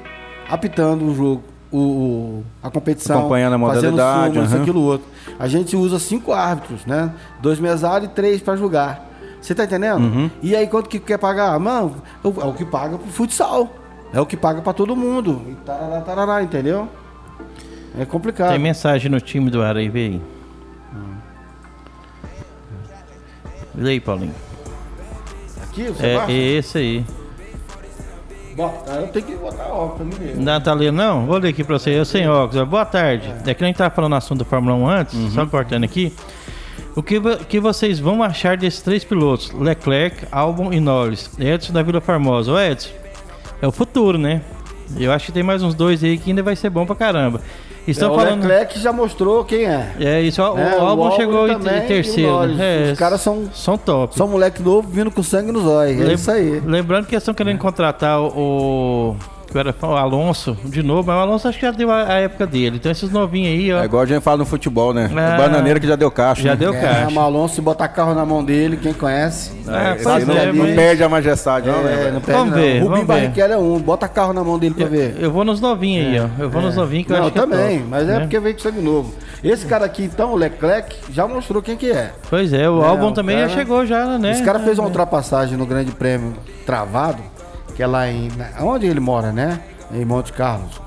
apitando o jogo, o, a competição, Acompanhando a modalidade, fazendo suma, isso, aham. aquilo outro. A gente usa cinco árbitros, né? Dois mesários e três pra julgar. Você tá entendendo? Uhum. E aí quanto que quer pagar? Mano, é o que paga pro futsal. É o que paga pra todo mundo. E tarará, tarará, entendeu? É complicado. Tem mensagem no time do ar aí, vê aí. Vê aí, Paulinho. Aqui, você É, baixa? é esse aí. Bota, eu tenho que botar óculos pra mim. Não tá lendo, não? Vou ler aqui pra você. Eu sem óculos. Boa tarde. É que a gente tava falando no assunto da Fórmula 1 antes, Uhum. só cortando aqui. O que, que vocês vão achar desses três pilotos? Leclerc, Albon e Norris. Edson da Vila Formosa. Ô Edson, é o futuro, né? Eu acho que tem mais uns dois aí que ainda vai ser bom pra caramba. Estão É, o falando. Leclerc já mostrou quem é. É, isso, o, É, o o Albon Albon chegou em, o terceiro. Né? É, Os caras são- são top. Só moleque novo vindo com sangue nos olhos. É Lem- isso aí. Lembrando que eles estão querendo contratar o, o, que era, o Alonso de novo, mas o Alonso acho que já deu a, a época dele. Então esses novinhos aí, ó. É igual a gente fala no futebol, né? Ah. O bananeiro que já deu caixa. Já né? deu É, caixa. o Alonso se botar carro na mão dele, quem conhece. Ah, pois aí não, é, não perde a majestade, não, né? É, não perde, Vamos não. ver, Rubinho. Barrichello é um, bota carro na mão dele pra ver. Eu vou nos novinhos aí, ó. Eu vou nos novinhos que eu não, acho que é também, mas é né? porque veio com sangue novo. Esse cara aqui, então, o Leclerc, já mostrou quem que é. Pois é, o É, Albon o também cara- já chegou já, né? Esse cara fez uma É. ultrapassagem no Grande Prêmio travado, que é lá em. Onde ele mora, né? Em Monte Carlos.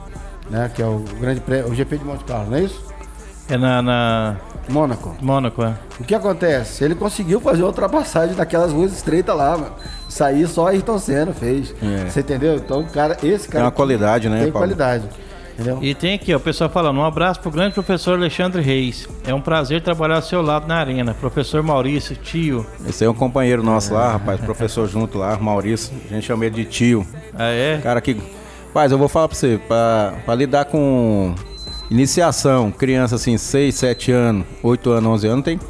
Né? Que é o Grande Prêmio, o GP de Monte Carlos, não é isso? É na, na Mônaco. Mônaco, é. O que acontece? Ele conseguiu fazer uma ultrapassagem daquelas ruas estreitas lá, mano. Isso aí só Ayrton Senna fez. É. Você entendeu? Então, cara, esse cara. uma aqui qualidade, né, Tem Paulo? qualidade. Entendeu? E tem aqui, ó, o pessoal falando, um abraço pro grande professor Alexandre Reis. É um prazer trabalhar ao seu lado na arena. Professor Maurício, tio. Esse é um companheiro nosso lá, rapaz, professor junto lá, Maurício. A gente chama ele de tio. Ah, é? Cara que. Rapaz, eu vou falar pra você, pra, pra lidar com iniciação, criança assim, 6, 7 anos, 8 anos, 11 anos, tem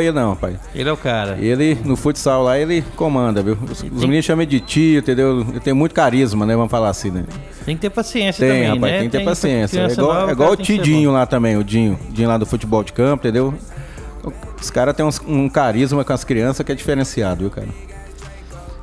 ele não, rapaz. Ele é o cara. Ele, no futsal lá, ele comanda, viu? Os, os meninos chamam de tio, entendeu? Ele tem muito carisma, né? Vamos falar assim, né? Tem que ter paciência Tem, também, rapaz, né? tem que ter paciência. É igual, nova, é igual o tem Tidinho lá também, o Dinho. Dinho lá do futebol de campo, entendeu? Os caras têm uns- um carisma com as crianças que é diferenciado, viu, cara?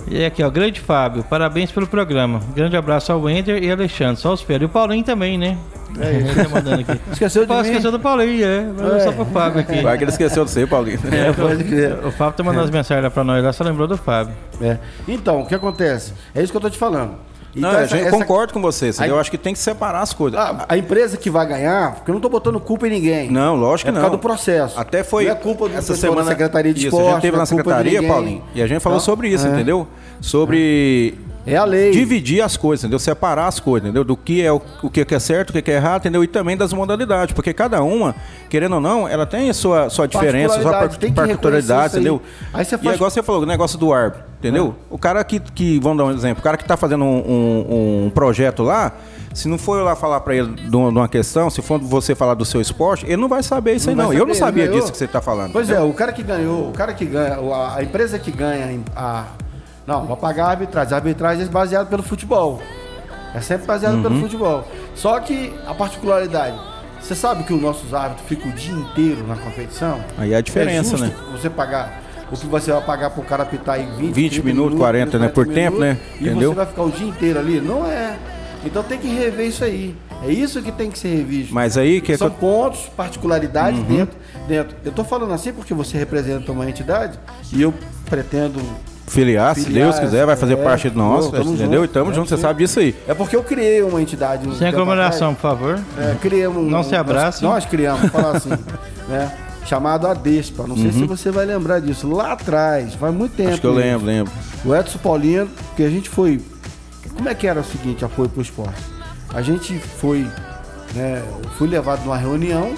E aqui, ó, grande Fábio, parabéns pelo programa. Grande abraço ao Wender e Alexandre, só os E o Paulinho também, né? É isso. Ele tá mandando aqui. Esqueceu de mim? esquecer do Paulinho, é. É. Só pro Fábio aqui. Vai que ele esqueceu de você, Paulinho. É, pode crer. O Fábio tá mandando as mensagens lá pra nós, lá só lembrou do Fábio. É. Então, o que acontece? É isso que eu tô te falando. Não, Então, a essa- gente essa- concordo com você. Aí- Eu acho que tem que separar as coisas. A, a empresa que vai ganhar, porque eu não tô botando culpa em ninguém. Não, lógico é que por não. causa do processo. Até foi Não é culpa do essa semana da Secretaria de isso, Esporte. A gente teve não na é secretaria. Paulinho, e a gente falou Então, sobre isso, é. entendeu? Sobre É a lei. dividir as coisas, entendeu? Separar as coisas, entendeu? Do que é o, o que é certo, o que é errado, entendeu? E também das modalidades, porque cada uma, querendo ou não, ela tem a sua, sua diferença, sua Particularidade, aí. entendeu? Aí você E faz- igual você falou, o negócio do árbitro, entendeu? O cara que, que, vamos dar um exemplo, o cara que tá fazendo um, um- um projeto lá, se não for eu lá falar pra ele de uma questão, se for você falar do seu esporte, ele não vai saber isso aí, vai não. Eu não sabia disso que você tá falando. Pois entendeu? é, o cara que ganhou, o cara que ganha, a empresa que ganha a. Não, vai pagar a arbitragem. A arbitragem é baseada pelo futebol. É sempre baseado Uhum. pelo futebol. Só que a particularidade. Você sabe que os nossos árbitros ficam o dia inteiro na competição? Aí é a diferença, é né? Você pagar o que você vai pagar pro cara apitar aí 20, 20 30 minutos, 40, né? Por tempo, né? E Entendeu? você vai ficar o dia inteiro ali? Não é. Então tem que rever isso aí. É isso que tem que ser revisto. Mas aí que é São pontos, particularidades Uhum. dentro, dentro. Eu tô falando assim porque você representa uma entidade e eu pretendo. Filiar, se Deus quiser, vai fazer é, parte de nós, tamo entendeu? junto, E tamo é, junto, você sim. sabe disso aí. É porque eu criei uma entidade. um Sem aglomeração, por favor. É, criamos um, Não se abracem. Nós, nós criamos, falar assim, né? Chamado Adespa. Não sei se você vai lembrar disso. Lá atrás, faz muito tempo. Uhum. Acho que eu isso. lembro, lembro. O Edson Paulino, que a gente foi. Como é que era o seguinte, apoio pro esporte? A gente foi. Né, eu fui levado numa reunião,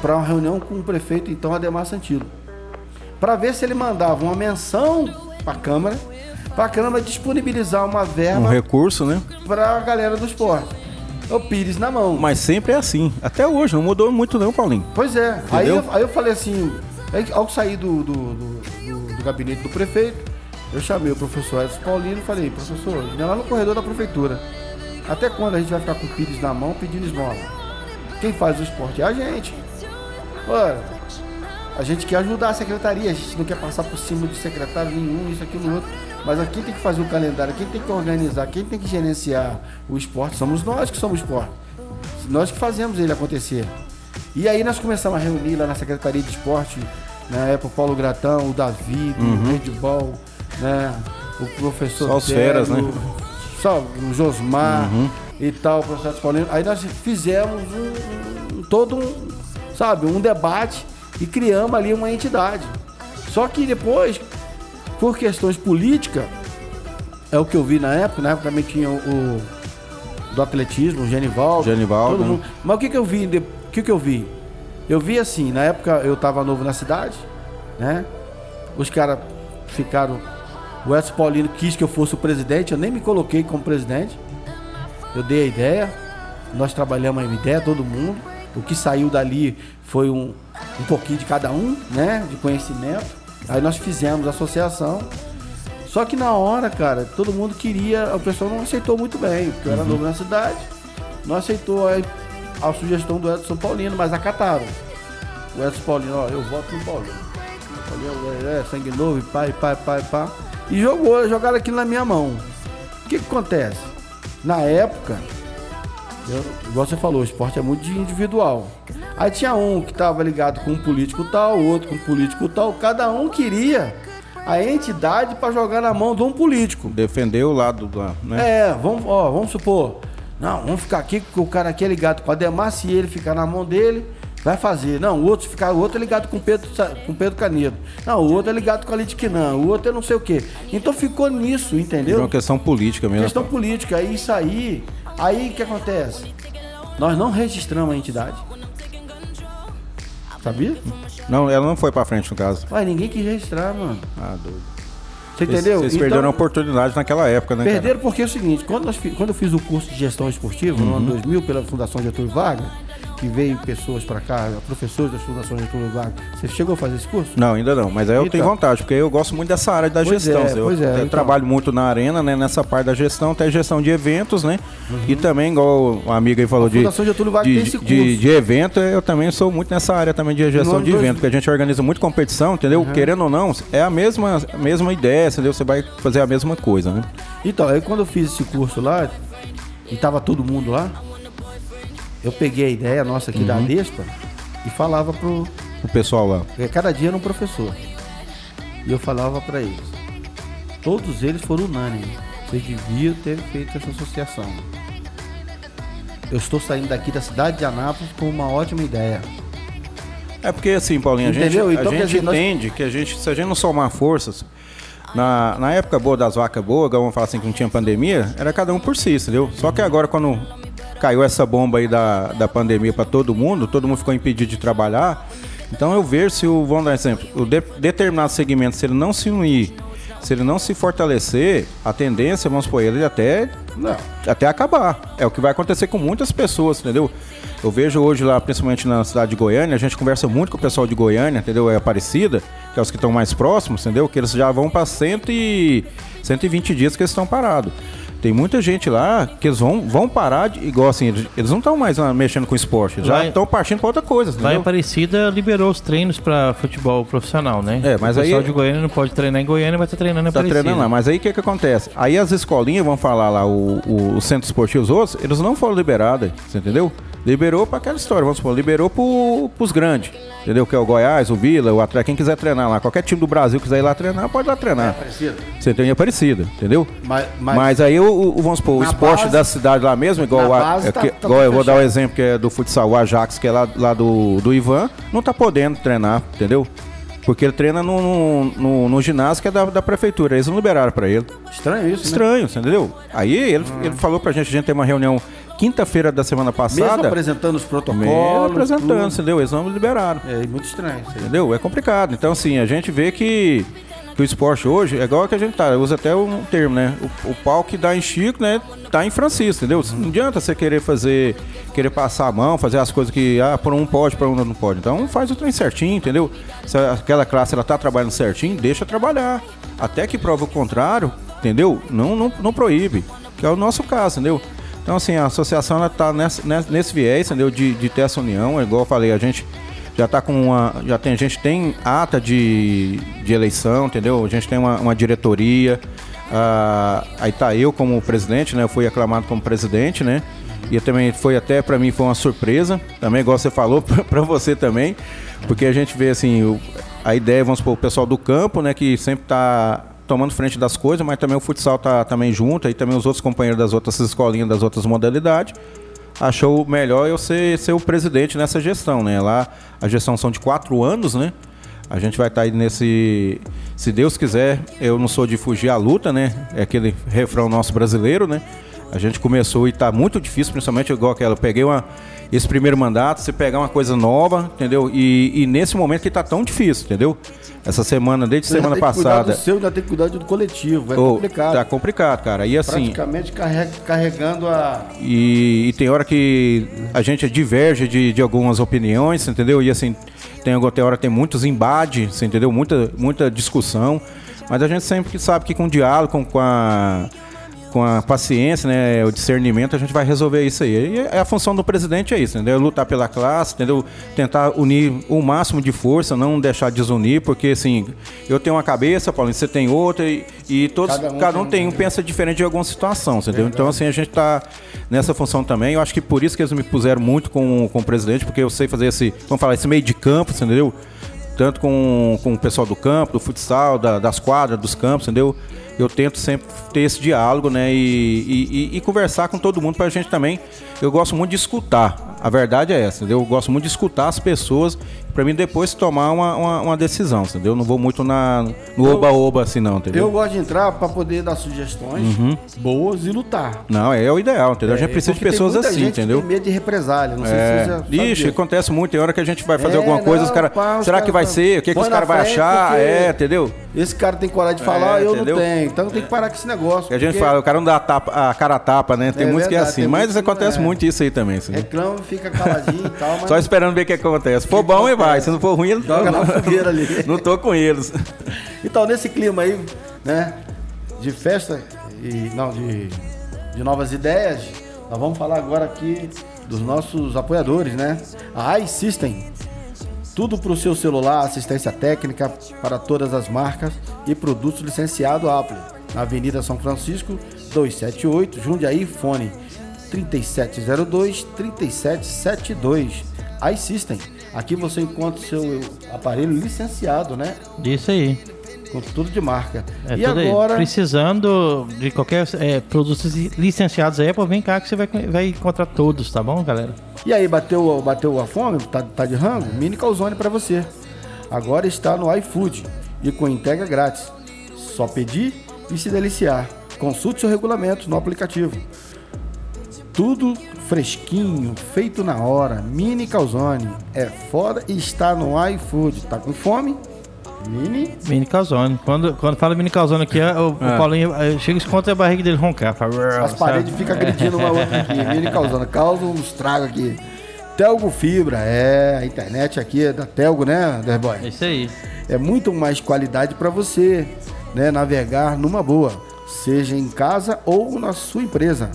para uma reunião com o prefeito, então, Ademar Santilo. Para ver se ele mandava uma menção para a Câmara, para a Câmara disponibilizar uma Um verba recurso, né? para a galera do esporte. O Pires na mão. Mas sempre é assim. Até hoje, não mudou muito não, Paulinho. Pois é. Aí eu, aí eu falei assim, aí, ao sair do, do, do- do- do gabinete do prefeito, eu chamei o professor Edson Paulino e falei, professor, é lá no corredor da prefeitura. Até quando a gente vai ficar com o Pires na mão pedindo esmola? Quem faz o esporte é a gente. A gente quer ajudar a secretaria, a gente não quer passar por cima de secretário nenhum, isso, aquilo, outro. Mas quem tem que fazer o calendário, quem tem que organizar, quem tem que gerenciar o esporte, somos nós que somos esporte. Nós que fazemos ele acontecer. E aí nós começamos a reunir lá na Secretaria de Esporte, na época o Paulo Gratão, o Davi, o Redball, né? O professor Só os Télio, feras, né? Só o Josmar e tal, o professor Paulino. Aí nós fizemos um, um- todo um, sabe, um debate e criamos ali uma entidade. Só que depois, por questões políticas, é o que eu vi na época, na época também tinha o, o do atletismo, o Genivaldo. Genivaldo, todo né? mundo. Mas o que que eu vi? O que que eu vi? Eu vi assim, na época eu tava novo na cidade, né? Os caras ficaram. O Edson Paulino quis que eu fosse o presidente, eu nem me coloquei como presidente. Eu dei a ideia, nós trabalhamos a ideia, todo mundo. O que saiu dali foi um, um pouquinho de cada um, né? De conhecimento. Aí nós fizemos a associação. Só que na hora, cara, todo mundo queria, o pessoal não aceitou muito bem, porque eu era novo na cidade, não aceitou a, a sugestão do Edson Paulino, mas acataram. O Edson Paulino, ó, eu voto no Paulino. O Paulino é, é sangue novo, e pá, e pá, e jogou, jogaram aquilo na minha mão. O que, que acontece? Na época, eu, igual você falou, o esporte é muito individual. Aí tinha um que estava ligado com um político tal, outro com um político tal. Cada um queria a entidade para jogar na mão de um político. Defender o lado do. Né? É, vamos, ó, vamos supor. Não, vamos ficar aqui, porque o cara aqui é ligado com a Ademar, se ele ficar na mão dele, vai fazer. Não, o outro ficar, o outro é ligado com o Pedro, com o Pedro Canedo. Não, o outro é ligado com a Litquinã, o outro é não sei o quê. Então ficou nisso, É entendeu? uma questão política mesmo. Questão política, aí isso aí, aí o que acontece? Nós não registramos a entidade. Sabia? Não, ela não foi pra frente no caso. Mas ninguém quis registrar, mano. Ah, doido. Você entendeu? Vocês Então, perderam a oportunidade naquela época, né? cara? Perderam porque é o seguinte, quando, nós quando eu fiz o curso de gestão esportiva, no Uhum. ano 2000, pela Fundação Getúlio Vargas, que veio pessoas para cá, professores da Fundação Getúlio Vargas. Você chegou a fazer esse curso? Não, ainda não, mas aí eu Então. tenho vontade, porque eu gosto muito dessa área da Pois gestão. é, eu pois é, eu então. trabalho muito na arena, né, nessa parte da gestão, até gestão de eventos, né? E também, igual o amigo aí falou Uhum. A de, de, de, curso. de evento, eu também sou muito nessa área também de gestão de evento, porque a gente organiza muito competição, entendeu? Uhum. Querendo ou não, é a mesma, a mesma ideia, entendeu? Você vai fazer a mesma coisa, né? Então, aí quando eu fiz esse curso lá, e tava todo mundo lá, eu peguei a ideia nossa aqui Uhum. da Lespa e falava pro. O pessoal lá. Porque cada dia era um professor. E eu falava para eles. Todos eles foram unânimes. Vocês deviam ter feito essa associação. Eu estou saindo daqui da cidade de Anápolis com uma ótima ideia. É porque assim, Paulinho, a gente, Entendeu? Então, a gente dizer, nós- entende que a gente, se a gente não somar forças, na, na época boa das vacas boas, vamos falar assim, que não tinha pandemia, era cada um por si, entendeu? Só que agora quando caiu essa bomba aí da, da pandemia para todo mundo, todo mundo ficou impedido de trabalhar. Então eu vejo se o, vamos dar um exemplo, o de, determinado segmento, se ele não se unir, se ele não se fortalecer, a tendência, vamos supor, ele até Não. até acabar. É o que vai acontecer com muitas pessoas, entendeu? Eu vejo hoje lá, principalmente na cidade de Goiânia, a gente conversa muito com o pessoal de Goiânia, entendeu? É Aparecida, que é os que estão mais próximos, entendeu? Que eles já vão para 100 e 120 dias que eles estão parados. Tem muita gente lá que eles vão, vão parar, de, igual assim, eles, eles não estão mais lá mexendo com esporte, já estão partindo para outra coisa, Lá em? Aparecida liberou os treinos pra futebol profissional, né? É, mas o aí- pessoal de Goiânia não pode treinar em Goiânia, vai estar treinando em Tá Aparecida. treinando lá, mas aí o que que acontece? Aí as escolinhas vão falar lá, o, o, o centro esportivo, os outros, eles não foram liberados, você entendeu? Liberou pra aquela história, vamos supor, liberou pro, pros grandes, entendeu? Que é o Goiás, o Vila, o Atlético, quem quiser treinar lá, qualquer time do Brasil quiser ir lá treinar, pode ir lá treinar. Você tem Aparecida, entendeu? Mas, Mas, mas, aí, o, o- vamos supor, o esporte base- da cidade lá mesmo, igual, a- base é tá- que- tá igual eu vou dar o fechado. exemplo que é do futsal, o Ajax, que é lá, lá do, do Ivan, não tá podendo treinar, entendeu? Porque ele treina no, no, no- ginásio que é da, da prefeitura, eles não liberaram pra ele. estranho isso, né? Estranho, você entendeu? Aí ele, ele falou pra gente, a gente tem uma reunião quinta-feira da semana Mesmo passada. apresentando os protocolos. mesmo apresentando, tudo. entendeu? Eles não liberaram. É muito estranho. Entendeu? É complicado. Então, assim, a gente vê que, que o esporte hoje é igual que a gente tá, usa até um termo, né? O, o pau que dá em Chico, né? Tá em Francisco, entendeu? Não adianta você querer fazer, querer passar a mão, fazer as coisas que, ah, por um pode, por um não pode. Então, faz o trem certinho, entendeu? Se aquela classe ela tá trabalhando certinho, deixa trabalhar. Até que prova o contrário, entendeu? Não, não, não proíbe. Que é o nosso caso, entendeu? Então, assim, a associação tá nessa, nesse, nesse viés, entendeu? De, de ter essa união, igual eu falei, a gente já tá com uma. Já tem, a gente tem ata de, de eleição, entendeu? A gente tem uma, uma diretoria. ah, aí tá eu como presidente, né? Eu fui aclamado como presidente, né? E também foi até para mim foi uma surpresa, também igual você falou para você também, porque a gente vê assim, o- a ideia, vamos supor, o pessoal do campo, né, que sempre tá tomando frente das coisas, mas também o futsal tá também junto, e também os outros companheiros das outras escolinhas, das outras modalidades achou melhor eu ser, ser o presidente nessa gestão, né? Lá a gestão são de quatro anos, né? A gente vai estar aí nesse. Se Deus quiser, eu não sou de fugir à luta, né? É aquele refrão nosso brasileiro, né? A gente começou e tá muito difícil, principalmente igual aquela. Eu peguei uma, esse primeiro mandato, você pegar uma coisa nova, entendeu? E, e nesse momento que tá tão difícil, entendeu? Essa semana, desde Você semana passada. do seu, ainda tem que cuidar do coletivo. É ô, complicado. Tá complicado, cara. E assim. Praticamente carrega- carregando a. E, e tem hora que a gente diverge de, de algumas opiniões, entendeu? E assim, tem, tem hora que tem muitos embates, entendeu? Muita, muita discussão. Mas a gente sempre sabe que com o diálogo, com, com a, com a paciência, né, o discernimento, a gente vai resolver isso aí. E a função do presidente é isso, entendeu? Lutar pela classe, entendeu? Tentar unir o máximo de força, não deixar desunir, porque assim, eu tenho uma cabeça, Paulinho, você tem outra, e, e todos, Cada um cada um, tem tem um pensa diferente de alguma situação, entendeu? Então, assim, a gente tá nessa função também. Eu acho que por isso que eles me puseram muito com, com o presidente, porque eu sei fazer esse, vamos falar, esse meio de campo, entendeu? Tanto com, com o pessoal do campo, do futsal, da- das quadras, dos campos, entendeu? Eu tento sempre ter esse diálogo, né? E, e- e- e conversar com todo mundo pra gente também. Eu gosto muito de escutar. A verdade é essa, entendeu? Eu gosto muito de escutar as pessoas pra mim depois tomar uma, uma, uma decisão, entendeu? Não vou muito na, no oba-oba assim não, entendeu? Eu gosto de entrar pra poder dar sugestões Uhum. boas e lutar. Não, é o ideal, entendeu? a gente precisa de Porque pessoas assim, gente entendeu? Tem medo de represália, não sei se É, você ixi, disso. acontece muito. Tem hora que a gente vai fazer É, alguma coisa, não, os caras. Será que vai falam, ser? O que, que os caras vão achar? porque É, entendeu? Esse cara tem coragem de falar, É, eu entendeu? não tenho. Então tem que parar com esse negócio. Que a gente porque fala, o cara não dá a, tapa, a cara a tapa, né? Tem É muitos que é verdade, assim. Mas acontece é. Muito isso aí também. assim. Reclama, fica caladinho e tal, mas Só esperando ver o que, acontece. Se for bom, ele vai. Se não for ruim, ele joga na fogueira ali. Não tô com eles. Então, nesse clima aí, né, de festa e não de, de novas ideias, nós vamos falar agora aqui dos nossos apoiadores, né? A iSystem. Tudo para o seu celular, assistência técnica para todas as marcas e produtos licenciado Apple. Na Avenida São Francisco, 278, Jundiaí, fone 3702-3772. iSystem. Aqui você encontra o seu aparelho licenciado, né? Isso aí. Com tudo de marca. É e tudo aí. agora, Precisando de qualquer é, produtos licenciados aí, pô, vem cá que você vai, vai encontrar todos, tá bom, galera? e aí, bateu, bateu a fome? Tá, tá de rango? Mini calzone para você. Agora está no iFood e com entrega grátis. Só pedir e se deliciar. Consulte seu regulamento no aplicativo. Tudo fresquinho, feito na hora. Mini calzone. É foda e está no iFood. Tá com fome? Mini Mini calzone. Quando, quando fala mini calzone aqui, o, o É. Paulinho eh, chega e esconde a barriga dele roncar. Fala, As paredes ficam agredindo uma outra aqui. Mini causando. Causa um estrago aqui. Telgo Fibra, é. A internet aqui é da Telgo, né, É Derboy? isso aí. É muito mais qualidade para você, né? Navegar numa boa. Seja em casa ou na sua empresa.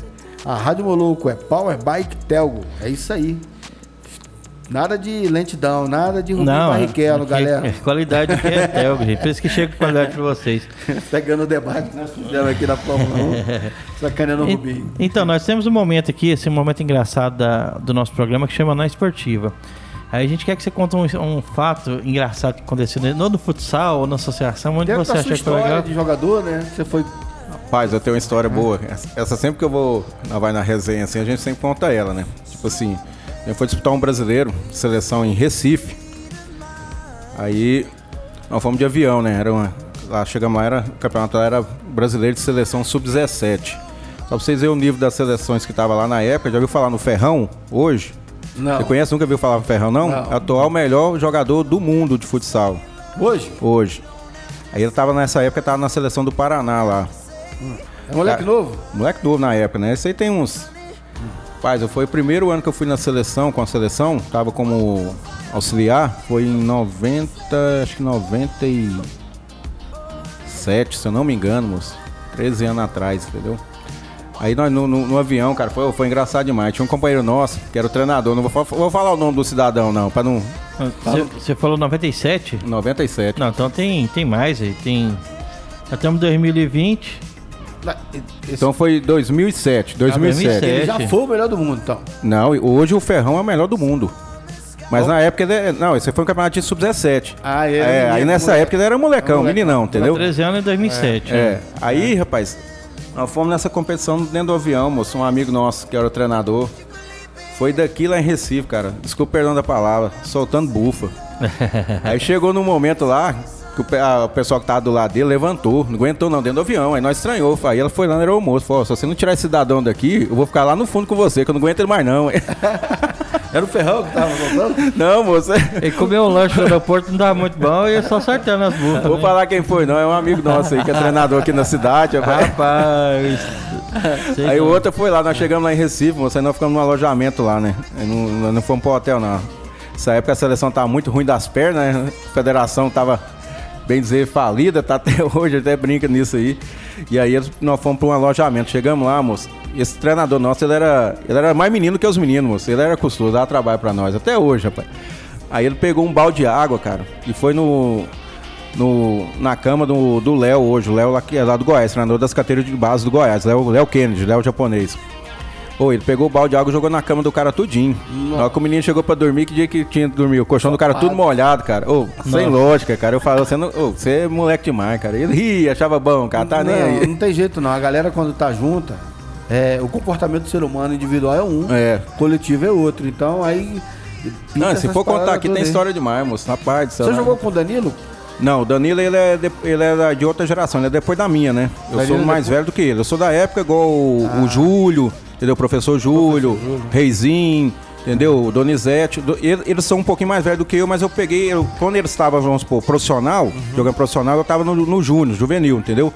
A Rádio Moloco é Power Bike Telgo. É isso aí. Nada de lentidão, nada de Rubinho Barrichello, aqui- galera. é qualidade aqui é Telgo, gente. Por isso que chega com qualidade pra vocês. Pegando o debate que nós fizemos aqui da Fórmula 1. Sacaneando o Rubinho. Então, nós temos um momento aqui, esse momento engraçado da- do nosso programa que chama Na Esportiva. Aí a gente quer que você conte um, um fato engraçado que aconteceu no no futsal ou na associação, onde Dentro você sua achou que foi legal. de jogador, né? Você foi Rapaz, eu tenho uma história boa. Essa, sempre que eu vou. Vai na resenha assim, a gente sempre conta ela, né? Tipo assim, eu fui disputar um brasileiro, seleção em Recife. Aí nós fomos de avião, né? Era uma, lá chegamos lá, era, o campeonato lá era brasileiro de seleção sub-17. Só pra vocês verem o nível das seleções que tava lá na época, já ouviu falar no Ferrão hoje? Não. Você conhece? Nunca viu falar no Ferrão, não? Não. Atual melhor jogador do mundo de futsal Hoje? hoje. Aí ele tava nessa época, tava na seleção do Paraná lá. É moleque Cara, novo? Moleque novo na época, né? Esse aí tem uns. Rapaz, foi o primeiro ano que eu fui na seleção, com a seleção, tava como auxiliar, foi em 90, acho que 97, se eu não me engano, moço. 13 anos atrás, entendeu? Aí nós no, no, no, avião, cara, foi, foi engraçado demais. Tinha um companheiro nosso, que era o treinador, não vou, vou falar o nome do cidadão, não, pra não. Você falou 97? 97. Não, então tem, tem mais aí, tem. Até 2020. Esse... Então foi 2007, 2007. 2007. Ele já foi o melhor do mundo, então. Não, hoje o Ferrão é o melhor do mundo. Mas na época ele, é, não, esse foi um campeonato de sub-17. Ah, é. aí nessa moleque. época ele era molecão, menino não meninão, entendeu? 13 anos em 2007. É. é. Aí, é. rapaz, nós fomos nessa competição dentro do avião, moço, um amigo nosso que era o treinador. Foi daqui lá em Recife, cara. Desculpa o perdão da palavra, soltando bufa. aí chegou no momento lá, que o, a- o pessoal que tava do lado dele levantou, não aguentou não, dentro do avião. Aí nós estranhou. Aí ela foi lá no aeromoço, falou: "Ó, se você não tirar esse cidadão daqui, eu vou ficar lá no fundo com você, que eu não aguento ele mais não. Era o Ferrão que tava voltando? não, moço. Ele comeu um lanche no aeroporto, não dava muito bom e só sorteando as bufas. Vou né? falar quem foi, não. É um amigo nosso aí, que é treinador aqui na cidade. rapaz. Sei Aí o outro foi lá, nós chegamos lá em Recife, moço, aí nós ficamos num alojamento lá, né? Não, não fomos pro hotel, não. Nessa época a seleção tava muito ruim das pernas, né? A federação tava, bem dizer, falida, tá até hoje, até brinca nisso aí. E aí nós fomos pra um alojamento. Chegamos lá, moço. Esse treinador nosso, ele era, ele era mais menino que os meninos, moço. Ele era custoso, dava trabalho pra nós, até hoje, rapaz. Aí ele pegou um balde de água, cara, e foi no, no, na cama do Léo hoje. O Léo lá, é lá do Goiás, treinador das categorias de base do Goiás. Léo Kennedy, Léo japonês. Ô, ele pegou o balde de água e jogou na cama do cara tudinho. Na hora que o menino chegou pra dormir, que dia que tinha que dormir? O colchão do cara tudo molhado, cara. Ô, sem lógica, cara. Eu falo, você, não, ô, você é moleque demais, cara. Ele ria, achava bom, cara. Tá nem não, aí. não tem jeito não. A galera quando tá junta, é, o comportamento do ser humano individual é um, É. coletivo é outro. Então aí Não, se for contar aqui, tem aí. história demais, moço. Rapaz, Você jogou com o Danilo? Não, o Danilo ele é, de, ele é de outra geração, ele é depois da minha, né? Eu Danilo sou mais depois- velho do que ele. Eu sou da época igual o, Ah. o Júlio, entendeu? O professor Júlio, Reizinho, entendeu? Donizete. Do- ele- Eles são um pouquinho mais velhos do que eu, mas eu peguei. eu- quando eles estavam, vamos supor, profissional, Uhum. jogando profissional, eu tava no, no Júnior, juvenil, entendeu?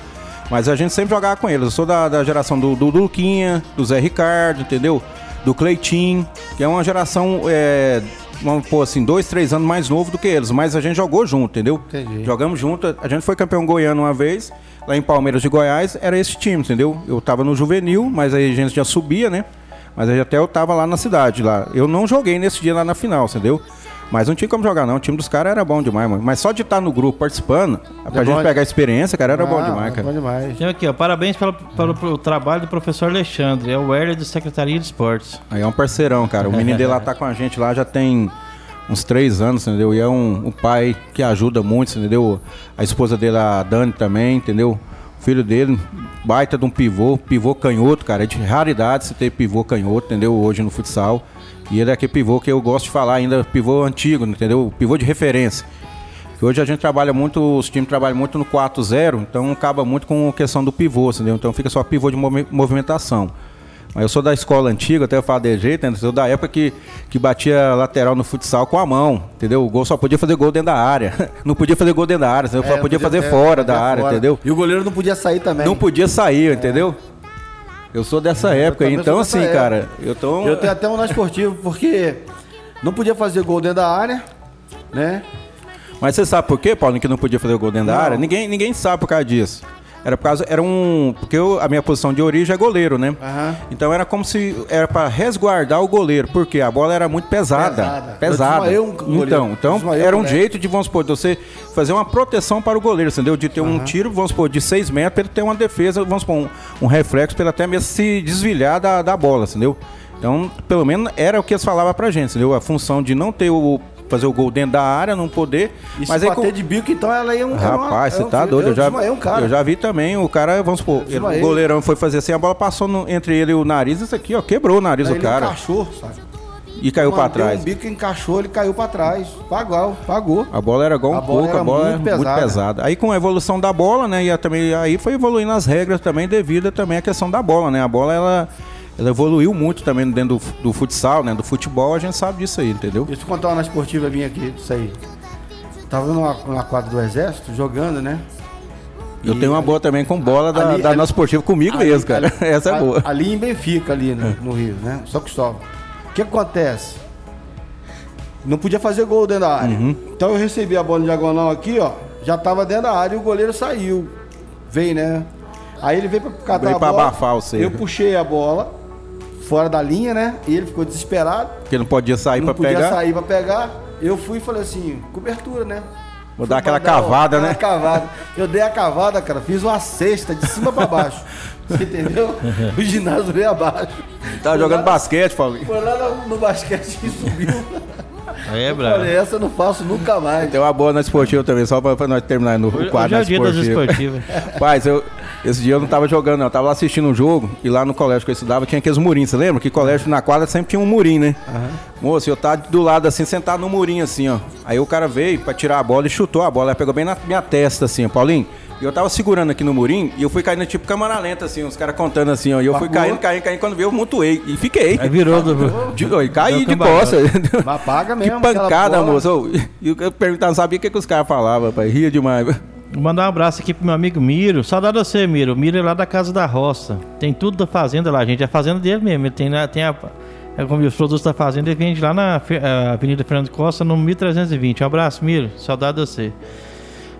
Mas a gente sempre jogava com eles. Eu sou da, da geração do, do Luquinha, do Zé Ricardo, entendeu? Do Cleitinho, que é uma geração. É, vamos pôr assim, dois, três anos mais novo do que eles, mas a gente jogou junto, entendeu? Entendi. Jogamos junto. A gente foi campeão goiano uma vez, lá em Palmeiras de Goiás, era esse time, entendeu? Eu tava no juvenil, mas aí a gente já subia, né? Mas aí até eu tava lá na cidade, lá. Eu não joguei nesse dia lá na final, entendeu? Mas não tinha como jogar, não. O time dos caras era bom demais, mano. Mas só de estar no grupo participando, pra É gente bom. pegar a experiência, cara, era bom Ah, demais, é cara. Bom demais. Tem aqui, ó, parabéns pelo, pelo, pelo trabalho do professor Alexandre, é o Herler do Secretaria de Esportes. Aí é um parceirão, cara. O menino dele lá tá com a gente lá já tem uns três anos, entendeu? E é um, um pai que ajuda muito, entendeu? A esposa dele, a Dani, também, entendeu? O filho dele, baita de um pivô, pivô canhoto, cara. É de raridade se ter pivô canhoto, entendeu? Hoje no futsal. E ele é aquele pivô que eu gosto de falar ainda, pivô antigo, entendeu? Pivô de referência. Que hoje a gente trabalha muito, os times trabalham muito no 4-0, então acaba muito com a questão do pivô, entendeu? Então fica só pivô de movi- movimentação. Mas eu sou da escola antiga, até eu falo de jeito, né? Eu sou da época que, que batia lateral no futsal com a mão, entendeu? O gol só podia fazer gol dentro da área. Não podia fazer gol dentro da área, entendeu? É, só não podia fazer é, fora da podia área, fora. entendeu? E o goleiro não podia sair também. Não podia sair, entendeu? Eu sou dessa época, então dessa assim, época. cara, eu tô. Eu tenho até um na esportivo, porque não podia fazer gol dentro da área, né? Mas você sabe por quê, Paulinho, que não podia fazer gol dentro da Não. área? Ninguém, ninguém sabe por causa disso. Era por causa. Era um. Porque eu- a minha posição de origem é goleiro, né? Aham. Então era como se. Era pra resguardar o goleiro. Porque a bola era muito pesada. Pesada. Pesada. Eu um goleiro. então, então era um moleque. jeito de, vamos supor, de você fazer uma proteção para o goleiro, entendeu? De ter um tiro, vamos supor, de 6 metros, para ele ter uma defesa, vamos supor, um, um reflexo, para ele até mesmo se desvilhar da, da bola, entendeu? Então, pelo menos era o que eles falavam pra gente, entendeu? A função de não ter o. fazer o gol dentro da área, não poder. E mas se aí bater com- de bico, então ela ia um Rapaz, você um- tá doido. Eu já, desmaiei um cara. eu já vi também o cara, vamos supor, ele- o goleirão foi fazer assim, a bola passou no- entre ele e o nariz, isso aqui, ó, quebrou o nariz do cara encaixou, sabe? e caiu deu trás. Um bico encaixou, ele caiu pra trás. Pagou, pagou. A bola era igual um A bola pouco, a era bola muito era muito pesada. pesada. Aí com a evolução da bola, né, e a- também aí foi evoluindo as regras também devido também à questão da bola, né? A bola ela ela evoluiu muito também dentro do, do futsal, né, do futebol, a gente sabe disso aí, entendeu? Deixa eu contar uma na esportiva minha aqui, isso aí. Tava numa, numa quadra do exército, jogando, né? Eu E tenho uma boa também com bola da, ali- da ali- nossa esportiva comigo Ali- mesmo, cara. ali- Essa é boa. Ali em Benfica, ali no, no Rio, né? Só Cristóvão. O que acontece? Não podia fazer gol dentro da área. Uhum. Então eu recebi a bola em diagonal aqui, ó. Já tava dentro da área e o goleiro saiu. Veio, né? Aí ele veio pra catar Veio a pra bola. abafar você. Eu puxei a bola fora da linha, né? E ele ficou desesperado. Porque não podia sair não pra podia pegar. sair pra pegar. Eu fui e falei assim, cobertura, né? Vou dar aquela cavada, né? cavada. Eu dei a cavada, cara, fiz uma cesta de cima pra baixo. Você entendeu? O ginásio veio abaixo. Tava Foi jogando lá- basquete, Paulinho. Foi lá no, no basquete e subiu. Aí é brabo. Falei, essa eu não faço nunca mais. Tem uma boa na esportiva também, só pra, pra nós terminar no Hoje quadro é da o dia das esportiva. esportivas. Paz, eu, esse dia eu não tava jogando, não. Eu tava lá assistindo um jogo e lá no colégio que eu estudava tinha aqueles murinhos. Você lembra? Que colégio na quadra sempre tinha um murinho, né? Moço, eu tava do lado assim, sentado no murinho assim, ó. Aí o cara veio pra tirar a bola e chutou a bola. Ela pegou bem na minha testa assim, ó, Paulinho. E eu tava segurando aqui no murinho e eu fui caindo tipo câmera lenta, assim, os caras contando assim, ó. E eu fui Pagou. caindo, caindo, caindo. Quando veio, eu mutuei. E fiquei. Aí virou do. De, e caí de cambalhota. costas. Mas paga Que mesmo. aquela pancada, moço. E eu perguntava, não sabia o que, que os caras falavam, pai. Ria demais. Vou mandar um abraço aqui pro meu amigo Miro. Saudade de você, Miro. O Miro é lá da Casa da Roça. Tem tudo da fazenda lá, gente. É a fazenda dele mesmo. Ele tem, tem a. É como os produtos da fazenda, ele vende lá na eh, Avenida Fernando Costa, no 1320. Um abraço, Miro. Saudade de você.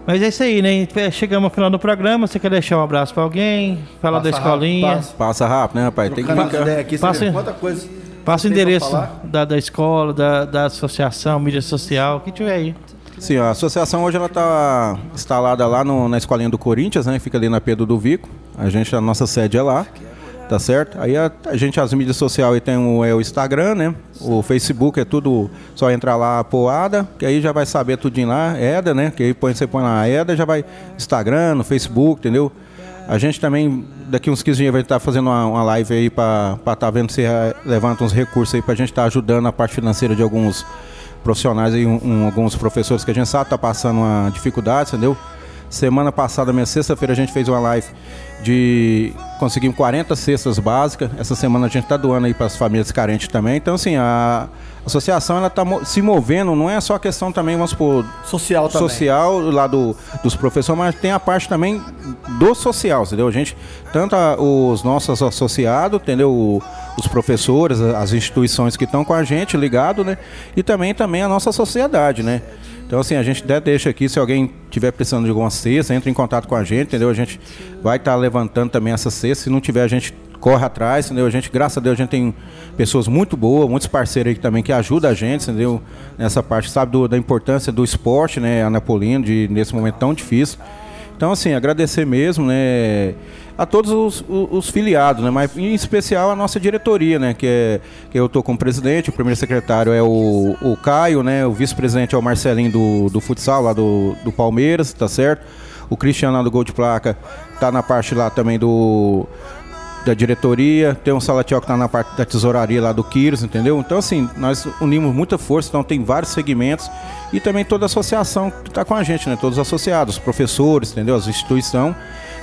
Mas é isso aí, né? Chegamos ao final do programa. Você quer deixar um abraço pra alguém? Falar da escolinha? rápido, passa. Passa rápido, né, rapaz? Tem que Trocando ideias aqui, você Passa- quanta coisa. Passa o endereço da, da escola, da, da associação, mídia social, o que tiver aí. Sim, a associação hoje ela está instalada lá no- na escolinha do Corinthians, né? Fica ali na Pedro do Vico. A gente, a nossa sede é lá, tá certo? Aí a, a gente, as mídias sociais tem o, é o Instagram, né? O Facebook é tudo, só entrar lá, poada, que aí já vai saber tudinho lá, EDA, né? Que aí põe, você põe lá EDA, já vai Instagram, no Facebook, entendeu? A gente também, daqui uns 15 dias, vai estar fazendo uma, uma live aí para estar tá vendo se eh, levanta uns recursos aí para a gente estar tá ajudando a parte financeira de alguns profissionais aí, um, um, alguns professores que a gente sabe tá passando uma dificuldade, entendeu? Semana passada, minha sexta-feira, a gente fez uma live de conseguimos 40 cestas básicas. Essa semana a gente está doando aí para as famílias carentes também. Então, assim, a associação ela está se movendo, não é só a questão também, vamos supor, social também. Social lá do, dos professores, mas tem a parte também do social, entendeu? A gente, tanto a, os nossos associados, entendeu? os professores, as instituições que estão com a gente ligado, né? E também, também a nossa sociedade, né? Então, assim, a gente até deixa aqui, se alguém tiver precisando de alguma cesta, entre em contato com a gente, entendeu? A gente vai estar tá levantando também essa cesta. Se não tiver, a gente corre atrás, entendeu? A gente, graças a Deus, a gente tem pessoas muito boas, muitos parceiros aí também que ajudam a gente, entendeu? Nessa parte, sabe do, da importância do esporte, né, Anapolino, de, nesse momento tão difícil. Então, assim, agradecer mesmo, né? A todos os, os, os, filiados, né? Mas em especial a nossa diretoria, né? Que, é, que eu estou como presidente, o primeiro secretário é o, o Caio, né? O vice-presidente é o Marcelinho do, do futsal lá do, do Palmeiras, tá certo? O Cristiano lá do Gol de Placa tá na parte lá também do da diretoria, tem um Salatiel que está na parte da tesouraria lá do Quiros, entendeu? Então, assim, nós unimos muita força, então tem vários segmentos e também toda a associação que está com a gente, né? Todos os associados, os professores, entendeu? As instituições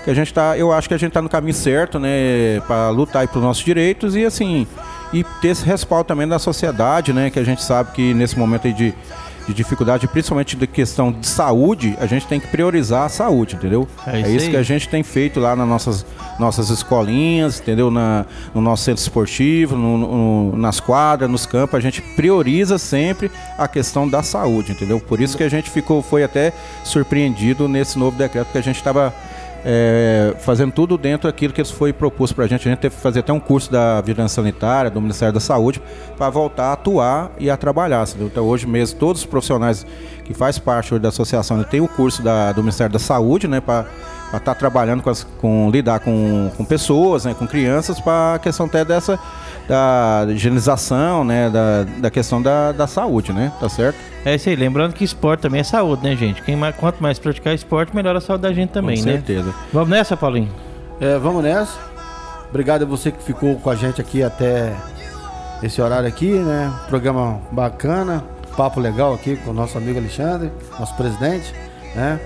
que a gente tá, eu acho que a gente está no caminho certo, né, para lutar pelos nossos direitos e assim, e ter esse respaldo também da sociedade, né, que a gente sabe que nesse momento aí de de dificuldade, principalmente de questão de saúde, a gente tem que priorizar a saúde, entendeu? É isso, é isso que a gente tem feito lá nas nossas, nossas escolinhas, entendeu? Na, no nosso centro esportivo, no, no, nas quadras, nos campos, a gente prioriza sempre a questão da saúde, entendeu? Por isso que a gente ficou, foi até surpreendido nesse novo decreto que a gente estava é, fazendo tudo dentro daquilo que foi proposto para a gente. A gente teve que fazer até um curso da Vigilância Sanitária, do Ministério da Saúde, para voltar a atuar e a trabalhar. Então, hoje mesmo, todos os profissionais que faz parte da associação têm o curso da, do Ministério da Saúde, né, para estar tá trabalhando com, as, com lidar com, com pessoas, né, com crianças, para a questão até dessa da higienização, né, da, da questão da, da saúde, né, tá certo? É isso aí, lembrando que esporte também é saúde, né, gente? Quem mais, quanto mais praticar esporte, melhor a saúde da gente também, com né? certeza. Vamos nessa, Paulinho? É, vamos nessa. Obrigado a você que ficou com a gente aqui até esse horário aqui, né? Programa bacana, papo legal aqui com o nosso amigo Alexandre, nosso presidente, né?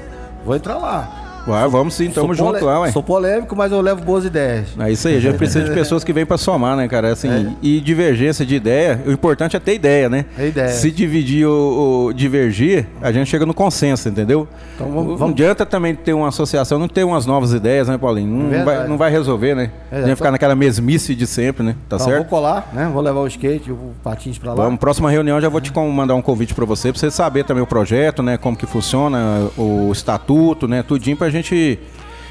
Vou entrar lá. Vamos sim, tamo sou junto lá, ué. Sou polêmico, mas eu levo boas ideias. É isso aí, a gente precisa de pessoas que vêm pra somar, né, cara? Assim, é. e divergência de ideia, o importante é ter ideia, né? É ideia. Se dividir ou, divergir, a gente chega no consenso, entendeu? Então vamos, vamos... Não adianta também ter uma associação, não ter umas novas ideias, né, Paulinho? Não, vai, não vai resolver, né? É, a gente ficar naquela mesmice de sempre, né? Tá então, certo? Vou colar, né? Vou levar o skate, o patins pra lá. Vamos, próxima reunião já vou te mandar um convite pra você, pra você saber também o projeto, né? Como que funciona, o estatuto, né? Tudinho pra gente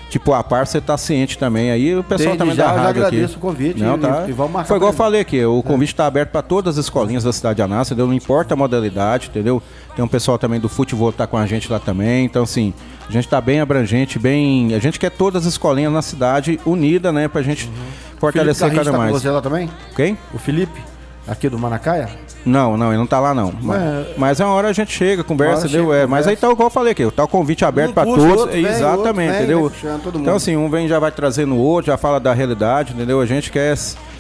Tipo, a par você tá ciente também. Aí o pessoal Desde também já, da rádio já agradeço aqui. o convite Não, tá. e, e vamos marcar. Foi igual eu falei aqui, o convite está aberto para todas as escolinhas da cidade de Anácia, entendeu? Não importa a modalidade, entendeu? Tem um pessoal também do futebol que tá com a gente lá também. Então, assim, a gente tá bem abrangente, bem. A gente quer todas as escolinhas na cidade unidas, né? Pra gente uhum. fortalecer cada tá mais. Com você lá também? Quem? O Felipe, aqui do Manacaia? Não, não, ele não tá lá não. Mas, mas é uma hora a gente chega, conversa, entendeu? É, mas aí tá igual eu falei aqui, tá o convite aberto para todos. Outro, exatamente, vem, entendeu? Vem, então assim, um vem já vai trazendo o outro, já fala da realidade, entendeu? A gente quer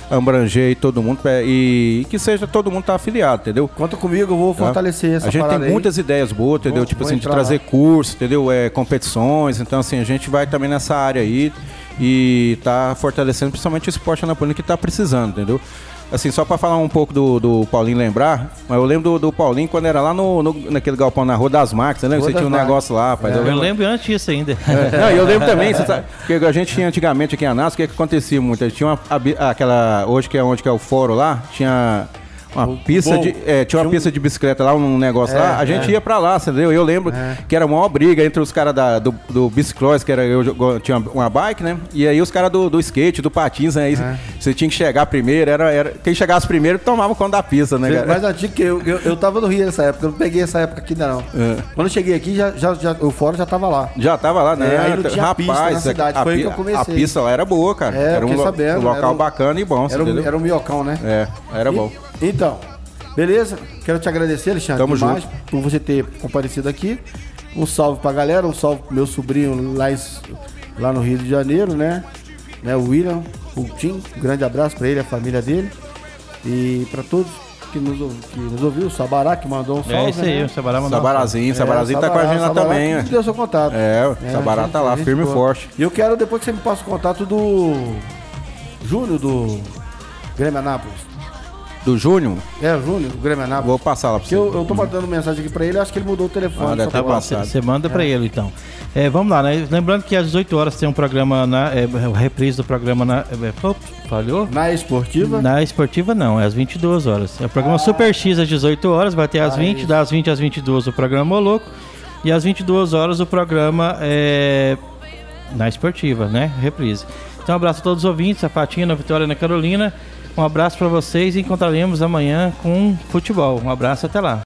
abranger todo mundo e, que seja todo mundo tá afiliado, entendeu? Conta comigo, eu vou tá? fortalecer essa A gente tem muitas ideias boas, entendeu? Vou, tipo vou assim, de trazer lá. curso, entendeu? É, competições, então assim, a gente vai também nessa área aí e tá fortalecendo principalmente o esporte anapolino que tá precisando, entendeu? Assim, só para falar um pouco do, do Paulinho lembrar, mas eu lembro do, do Paulinho quando era lá no, no, naquele galpão na Rua das Máquinas, né? Você tinha um negócio lá, rapaz. É. Eu, lembro... eu lembro antes disso ainda. É. Não, eu lembro também, você sabe, porque a gente tinha antigamente aqui em Anas, o que, que acontecia muito? Tinha uma, aquela, hoje que é onde que é o fórum lá, tinha uma o, pista de. É, tinha uma pista de bicicleta lá, um negócio é, lá. A gente é. ia pra lá, entendeu? Eu lembro é. que era uma maior briga entre os caras do, do bicicross, que era eu, eu tinha uma bike, né? E aí os caras do, do skate, do patins, né? É. você tinha que chegar primeiro, era, era. Quem chegasse primeiro tomava conta da pista, né, cara? Mas antigo que eu, eu, eu tava no Rio nessa época, eu não peguei essa época aqui ainda não. É. Quando eu cheguei aqui, já, já, já, o fórum já tava lá. Já tava lá, né? aí não tinha Rapaz, pista na cidade, a, foi aí que eu comecei. A pista lá era boa, cara. Era um, sabendo, um local um, bacana e bom. Era, um, era um miocão, né? É, era bom. Então, Beleza? Quero te agradecer, Alexandre, Tamo demais junto. por você ter comparecido aqui. Um salve pra galera, um salve pro meu sobrinho lá em, lá no Rio de Janeiro, né? né o William Coutinho, um grande abraço para ele, a família dele. E para todos que nos, que nos ouviu, o Sabará que mandou um salve. É isso aí, né? o Sabará mandou. Sabarazinho, É, Sabarazinho tá com a gente lá Sabará também, que né? deu seu contato. É, o Sabará gente- tá lá, firme e forte. E eu quero depois que você me passe o contato do Júnior do Grêmio Anápolis. Do Júnior, É, o Júnior do Grêmio Anápolis. vou passar lá pra Porque você. eu, eu tô mandando mensagem aqui pra ele, acho que ele mudou o telefone. Ah, deve ter pra- passado. Você manda pra ele então. É, vamos lá, né? Lembrando que às 18 horas tem um programa na. É, a reprise do programa na. É, ops, falhou? Na esportiva. Na esportiva não, é às 22 horas. É o programa Super X às 18 horas, vai ter às Ah, 20, isso. das 20 às 22 o programa Moloco e às 22 horas o programa é, na esportiva, né? Reprise. Então um abraço a todos os ouvintes, a Fatina, a Vitória e a Carolina. Um abraço pra vocês e encontraremos amanhã com futebol. Um abraço até lá.